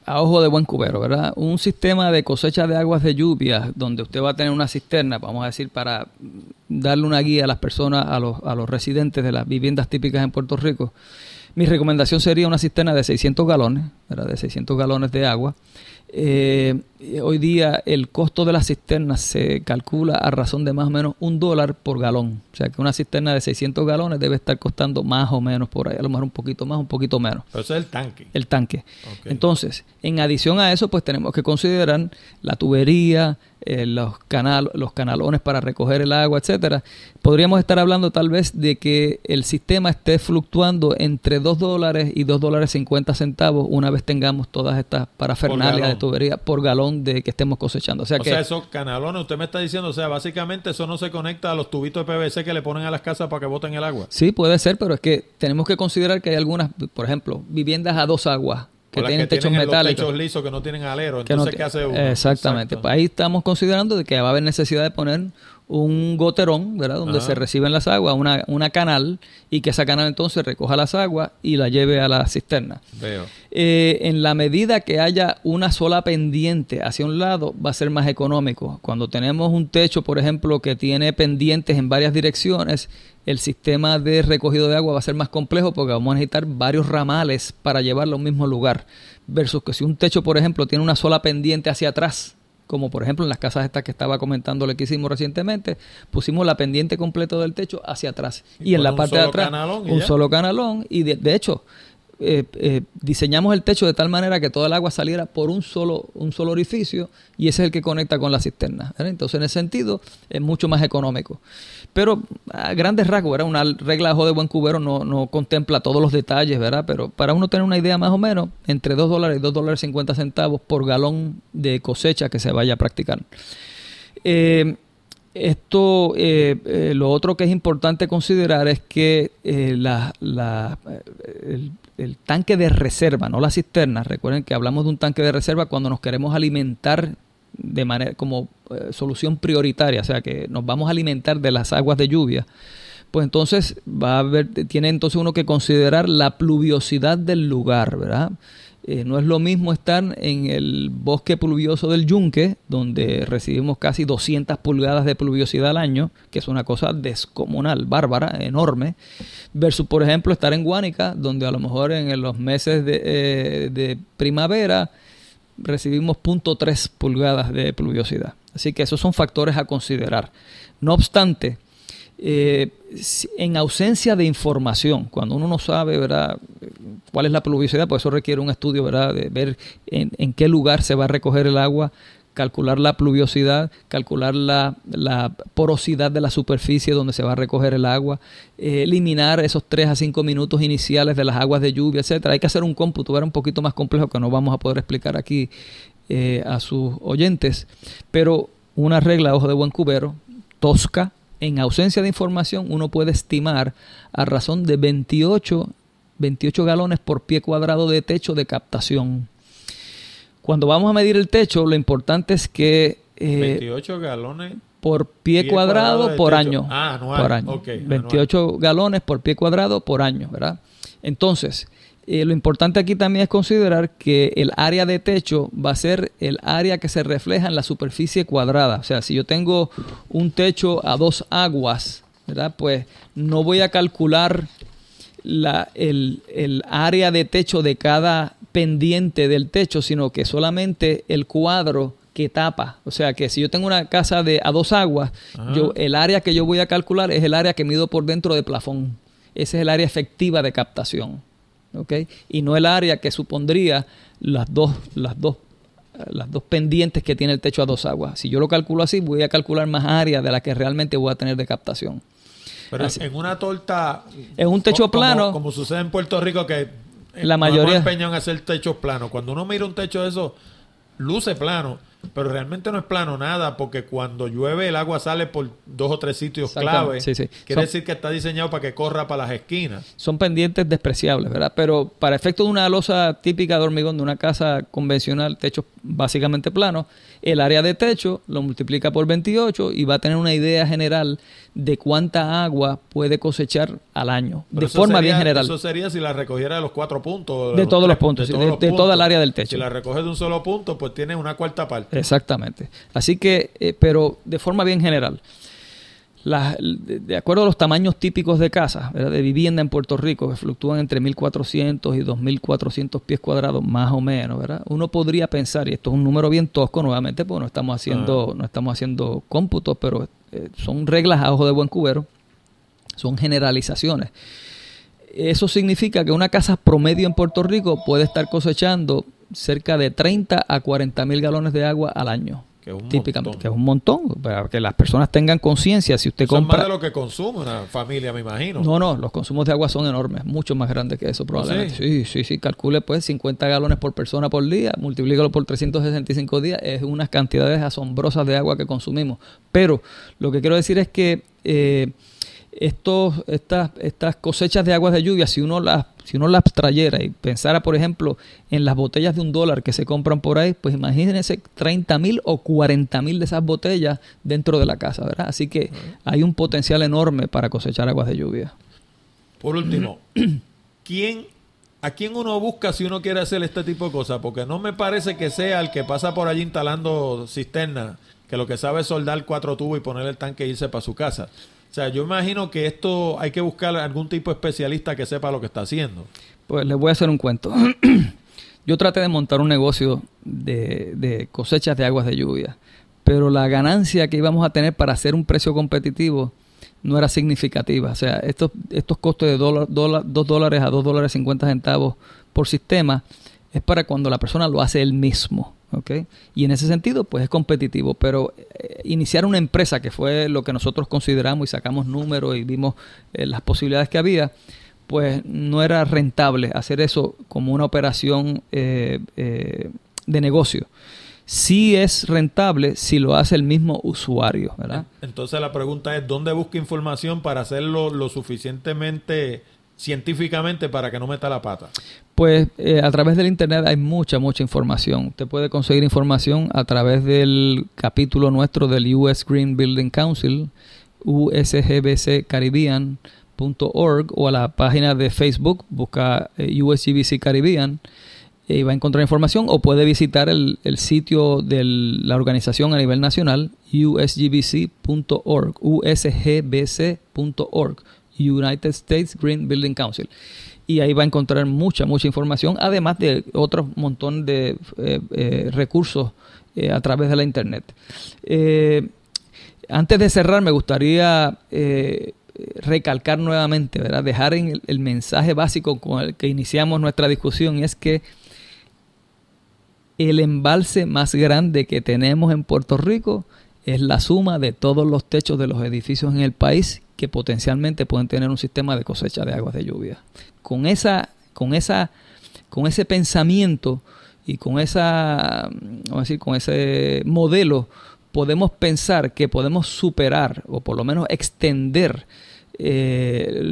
Speaker 2: a ojo de buen cubero, ¿verdad? Un sistema de cosecha de aguas de lluvia donde usted va a tener una cisterna, vamos a decir, para darle una guía a las personas, a los, a los residentes de las viviendas típicas en Puerto Rico. Mi recomendación sería una cisterna de 600 galones, ¿verdad? De 600 galones de agua. Eh, hoy día el costo de las cisternas se calcula a razón de más o menos un dólar por galón. O sea que una cisterna de 600 galones debe estar costando más o menos por ahí, a lo mejor un poquito más, un poquito menos
Speaker 1: Pero ese es el tanque.
Speaker 2: el tanque. Entonces, en adición a eso, pues tenemos que considerar la tubería, eh, los, canal, los canalones para recoger el agua, etcétera. Podríamos estar hablando tal vez de que el sistema esté fluctuando entre 2 dólares y 2 dólares 50 centavos una vez tengamos todas estas parafernalias de tubería por galón de que estemos cosechando. O sea
Speaker 1: O
Speaker 2: que
Speaker 1: sea, esos canalones, usted me está diciendo, o sea, básicamente eso no se conecta a los tubitos de PVC que le ponen a las casas para que boten el agua.
Speaker 2: Sí, puede ser, pero es que tenemos que considerar que hay algunas, por ejemplo, viviendas a dos aguas que
Speaker 1: las
Speaker 2: tienen
Speaker 1: que
Speaker 2: techos
Speaker 1: tienen
Speaker 2: metálicos.
Speaker 1: los techos lisos que no tienen alero.
Speaker 2: que no
Speaker 1: Entonces, ¿qué hace uno?
Speaker 2: Exactamente.
Speaker 1: Exacto.
Speaker 2: Pues ahí estamos considerando de que va a haber necesidad de poner un goterón, ¿verdad? Donde
Speaker 1: Ajá.
Speaker 2: se reciben las aguas, una, una canal, y que esa canal entonces recoja las aguas y la lleve a la cisterna.
Speaker 1: Veo.
Speaker 2: Eh, en la medida que haya una sola pendiente hacia un lado, va a ser más económico. Cuando tenemos un techo, por ejemplo, que tiene pendientes en varias direcciones, el sistema de recogido de agua va a ser más complejo porque vamos a necesitar varios ramales para llevarlo a un mismo lugar. Versus que si un techo, por ejemplo, tiene una sola pendiente hacia atrás, como por ejemplo en las casas estas que estaba comentándole que hicimos recientemente, pusimos la pendiente completa del techo hacia atrás.
Speaker 1: Y
Speaker 2: Y, en la parte de atrás, un
Speaker 1: ya.
Speaker 2: solo canalón. Y de, de hecho, eh, eh, diseñamos el techo de tal manera que toda el agua saliera por un solo, un solo orificio y ese es el que conecta con la cisterna. Entonces, en ese sentido, es mucho más económico. Pero a grandes rasgos, ¿verdad? una regla de buen cubero no, no contempla todos los detalles, ¿verdad? Pero para uno tener una idea más o menos, entre 2 dólares y 2 dólares 50 centavos por galón de cosecha que se vaya a practicar. Eh, esto, eh, eh, lo otro que es importante considerar es que eh, la- la- eh, el, el tanque de reserva, no la cisterna, recuerden que hablamos de un tanque de reserva cuando nos queremos alimentar de manera como eh, solución prioritaria, o sea que nos vamos a alimentar de las aguas de lluvia. Pues entonces va a haber, tiene entonces uno que considerar la pluviosidad del lugar, ¿verdad? Eh, no es lo mismo estar en el bosque pluvioso del Yunque, donde recibimos casi 200 pulgadas de pluviosidad al año, que es una cosa descomunal, bárbara, enorme, versus, por ejemplo, estar en Guánica, donde a lo mejor en los meses de, eh, de primavera recibimos 0.3 pulgadas de pluviosidad. Así que esos son factores a considerar. No obstante, eh, en ausencia de información, cuando uno no sabe ¿verdad? cuál es la pluviosidad, pues eso requiere un estudio ¿verdad? de ver en qué lugar se va a recoger el agua, calcular la pluviosidad, calcular la, porosidad de la superficie donde se va a recoger el agua, eh, eliminar esos 3 a 5 minutos iniciales de las aguas de lluvia, etcétera. Hay que hacer un cómputo ¿verdad? un poquito más complejo que no vamos a poder explicar aquí eh, a sus oyentes, pero una regla, ojo de buen cubero, tosca, en ausencia de información, uno puede estimar a razón de 28, 28 galones por pie cuadrado de techo de captación. Cuando vamos a medir el techo, lo importante es que eh,
Speaker 1: 28 galones.
Speaker 2: por pie,
Speaker 1: Pie
Speaker 2: cuadrado, por
Speaker 1: techo.
Speaker 2: año.
Speaker 1: Ah, anual.
Speaker 2: Por año.
Speaker 1: Ok, anual.
Speaker 2: 28 galones por pie cuadrado por año, ¿verdad? Entonces, eh, lo importante aquí también es considerar que el área de techo va a ser el área que se refleja en la superficie cuadrada. O sea, si yo tengo un techo a dos aguas, ¿verdad? Pues no voy a calcular la, el, el área de techo de cada pendiente del techo, sino que solamente el cuadro que tapa. O sea que si yo tengo una casa de a dos aguas,
Speaker 1: Ajá.
Speaker 2: yo, el área que yo voy a calcular es el área que mido por dentro de plafón. Ese es el área efectiva de captación. ¿ok? Y no el área que supondría las dos, las dos las dos pendientes que tiene el techo a dos aguas. Si yo lo calculo así, voy a calcular más área de la que realmente voy a tener de captación.
Speaker 1: Pero en una torta...
Speaker 2: En un techo plano...
Speaker 1: Como sucede en Puerto Rico que...
Speaker 2: La mayoría...
Speaker 1: empeñan en hacer techos planos. Cuando uno mira un techo de eso, luce plano pero realmente no es plano nada, porque cuando llueve el agua sale por dos o tres sitios clave. Quiere decir que está diseñado para que corra para las esquinas.
Speaker 2: Son pendientes despreciables, ¿verdad? Pero para efecto de una losa típica de hormigón de una casa convencional, techo básicamente plano, el área de techo lo multiplica por 28 y va a tener una idea general de cuánta agua puede cosechar al año, de forma bien general.
Speaker 1: Eso sería si la recogiera de los cuatro puntos.
Speaker 2: De, todos los puntos, de, toda el área del techo.
Speaker 1: Si la recoge de un solo punto, pues tiene una cuarta parte.
Speaker 2: Exactamente. Así que, eh, pero de forma bien general de acuerdo a los tamaños típicos de casa, de vivienda en Puerto Rico, que fluctúan entre 1.400 y 2.400 pies cuadrados, más o menos, ¿verdad? Uno podría pensar, y esto es un número bien tosco nuevamente, porque no estamos haciendo, ah. no estamos haciendo cómputos, pero eh, son reglas a ojo de buen cubero, son generalizaciones. Eso significa que una casa promedio en Puerto Rico puede estar cosechando cerca de 30 a 40 mil galones de agua al año que es un típicamente, montón. que es un montón, para que las personas tengan conciencia. Si usted compra.
Speaker 1: Es más de lo que consume una familia, me imagino.
Speaker 2: No, no, los consumos de agua son enormes, mucho más grandes que eso, ¿Ah, probablemente. sí? sí, sí, calcule pues 50 galones por persona por día, multiplícalo por 365 días, es unas cantidades asombrosas de agua que consumimos. Pero lo que quiero decir es que. Eh, estos, estas, estas cosechas de aguas de lluvia, si uno las si uno las trayera y pensara, por ejemplo, en las botellas de un dólar que se compran por ahí, pues imagínense 30 mil o 40 mil de esas botellas dentro de la casa, ¿verdad? Así que hay un potencial enorme para cosechar aguas de lluvia.
Speaker 1: Por último, ¿quién, ¿a quién uno busca si uno quiere hacer este tipo de cosas? Porque no me parece que sea el que pasa por allí instalando cisterna, que lo que sabe es soldar cuatro tubos y poner el tanque e irse para su casa. O sea, yo imagino que esto hay que buscar algún tipo de especialista que sepa lo que está haciendo.
Speaker 2: Pues les voy a hacer un cuento. yo traté de montar un negocio de, cosechas de aguas de lluvia, pero la ganancia que íbamos a tener para hacer un precio competitivo no era significativa. O sea, estos, estos costos de 2 dólares a 2 dólares 50 centavos por sistema es para cuando la persona lo hace él mismo. Y en ese sentido, pues es competitivo, pero eh, iniciar una empresa, que fue lo que nosotros consideramos y sacamos números y vimos eh, las posibilidades que había, pues no era rentable hacer eso como una operación eh, de negocio. Sí es rentable si lo hace el mismo usuario, ¿verdad?
Speaker 1: Entonces la pregunta es, ¿dónde busca información para hacerlo lo suficientemente científicamente para que no meta la pata?
Speaker 2: Pues eh, a través del Internet hay mucha, mucha información. Usted puede conseguir información a través del capítulo nuestro del US Green Building Council, usgbccaribbean.org o a la página de Facebook, busca eh, USGBC Caribbean y va a encontrar información o puede visitar el, el sitio de la organización a nivel nacional, usgbc.org, usgbc.org, United States Green Building Council y ahí va a encontrar mucha, mucha información, además de otro montón de eh, eh, recursos eh, a través de la Internet. antes de cerrar, me gustaría recalcar nuevamente, ¿verdad? dejar en el, el, mensaje básico con el que iniciamos nuestra discusión, y es que el embalse más grande que tenemos en Puerto Rico es la suma de todos los techos de los edificios en el país que potencialmente pueden tener un sistema de cosecha de aguas de lluvia. Con esa, con esa, con ese pensamiento y con esa, vamos a decir, con ese modelo, podemos pensar que podemos superar o por lo menos extender eh,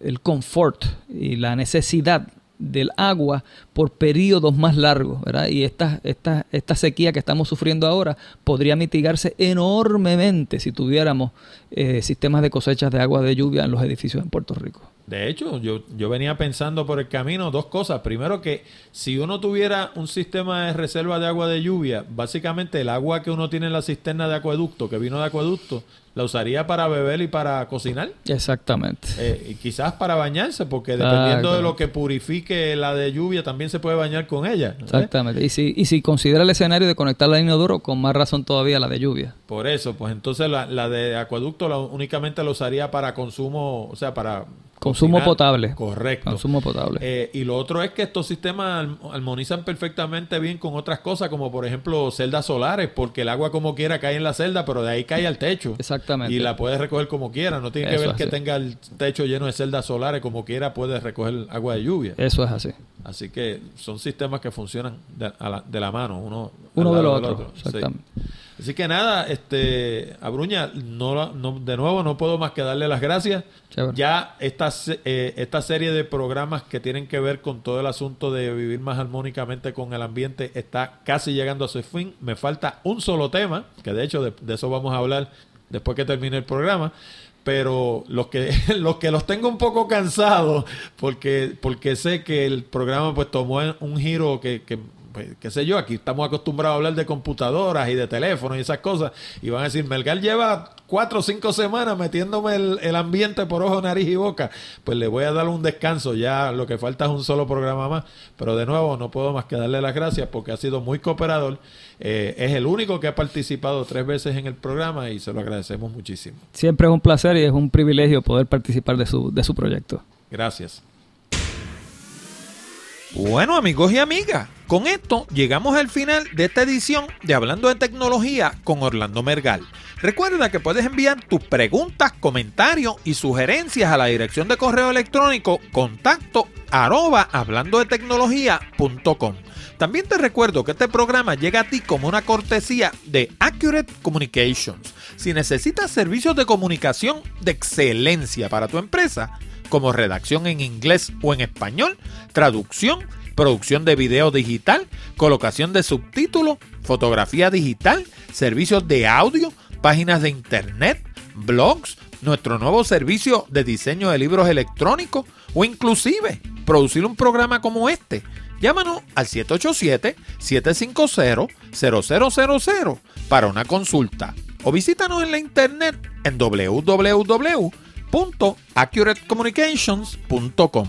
Speaker 2: el confort y la necesidad del agua por periodos más largos, ¿verdad? Y esta, esta, esta sequía que estamos sufriendo ahora podría mitigarse enormemente si tuviéramos eh, sistemas de cosechas de agua de lluvia en los edificios en Puerto Rico.
Speaker 1: De hecho, yo, yo venía pensando por el camino dos cosas. Primero que si uno tuviera un sistema de reserva de agua de lluvia, básicamente el agua que uno tiene en la cisterna de acueducto, que vino de acueducto, la usaría para beber y para cocinar.
Speaker 2: Exactamente.
Speaker 1: Eh, y quizás para bañarse, porque dependiendo de lo que purifique la de lluvia, también se puede bañar con ella.
Speaker 2: Exactamente. Y si, y si considera el escenario de conectar la inodoro, con más razón todavía la de lluvia.
Speaker 1: Por eso, pues entonces la, la de acueducto la, únicamente la usaría para consumo, o sea, para
Speaker 2: Consumo
Speaker 1: cocinar.
Speaker 2: potable.
Speaker 1: Correcto.
Speaker 2: Consumo potable.
Speaker 1: Eh, y lo otro es que estos sistemas arm- armonizan perfectamente bien con otras cosas, como por ejemplo celdas solares, porque el agua como quiera cae en la celda, pero de ahí cae al techo.
Speaker 2: Exactamente.
Speaker 1: Y la puedes recoger como quiera. No tiene que ver que tenga el techo lleno de celdas solares, como quiera puedes recoger agua de lluvia.
Speaker 2: Eso es así.
Speaker 1: Así que son sistemas que funcionan de, la, de la mano, uno,
Speaker 2: Uno
Speaker 1: al
Speaker 2: de
Speaker 1: lado
Speaker 2: lo
Speaker 1: del
Speaker 2: otro.
Speaker 1: Sí.
Speaker 2: Exactamente.
Speaker 1: Así que nada, este, Abruña, no, no- de nuevo no puedo más que darle las gracias.
Speaker 2: Chévere.
Speaker 1: Ya esta, eh, esta serie de programas que tienen que ver con todo el asunto de vivir más armónicamente con el ambiente está casi llegando a su fin. Me falta un solo tema, que de hecho de, de eso vamos a hablar después que termine el programa. Pero los que, los que los tengo un poco cansados, porque, porque sé que el programa pues tomó un giro que, que pues, qué sé yo, aquí estamos acostumbrados a hablar de computadoras y de teléfonos y esas cosas, y van a decir, Melgar lleva cuatro o cinco semanas metiéndome el, el ambiente por ojo, nariz y boca, pues le voy a dar un descanso, ya lo que falta es un solo programa más, pero de nuevo no puedo más que darle las gracias porque ha sido muy cooperador, Eh, es el único que ha participado tres veces en el programa y se lo agradecemos muchísimo.
Speaker 2: Siempre es un placer y es un privilegio poder participar de su, de su proyecto.
Speaker 1: Gracias. Bueno amigos y amigas, con esto llegamos al final de esta edición de Hablando de Tecnología con Orlando Mergal. Recuerda que puedes enviar tus preguntas, comentarios y sugerencias a la dirección de correo electrónico contacto arroba hablando de tecnología.com. También te recuerdo que este programa llega a ti como una cortesía de Accurate Communications. Si necesitas servicios de comunicación de excelencia para tu empresa, como redacción en inglés o en español, traducción, producción de video digital, colocación de subtítulos, fotografía digital, servicios de audio, páginas de internet, blogs, nuestro nuevo servicio de diseño de libros electrónicos o inclusive producir un programa como este. Llámanos al 787-750-0000 para una consulta o visítanos en la internet en www.accuratecommunications.com.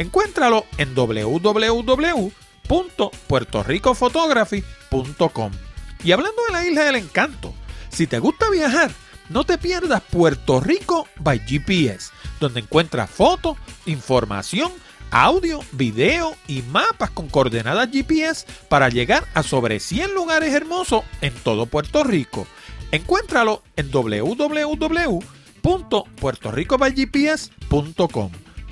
Speaker 1: Encuéntralo en www.puertoricophotography.com. Y hablando de la isla del encanto, si te gusta viajar, no te pierdas Puerto Rico by GPS, donde encuentras fotos, información, audio, video y mapas con coordenadas GPS para llegar a sobre 100 lugares hermosos en todo Puerto Rico. Encuéntralo en www.puertoricobygps.com.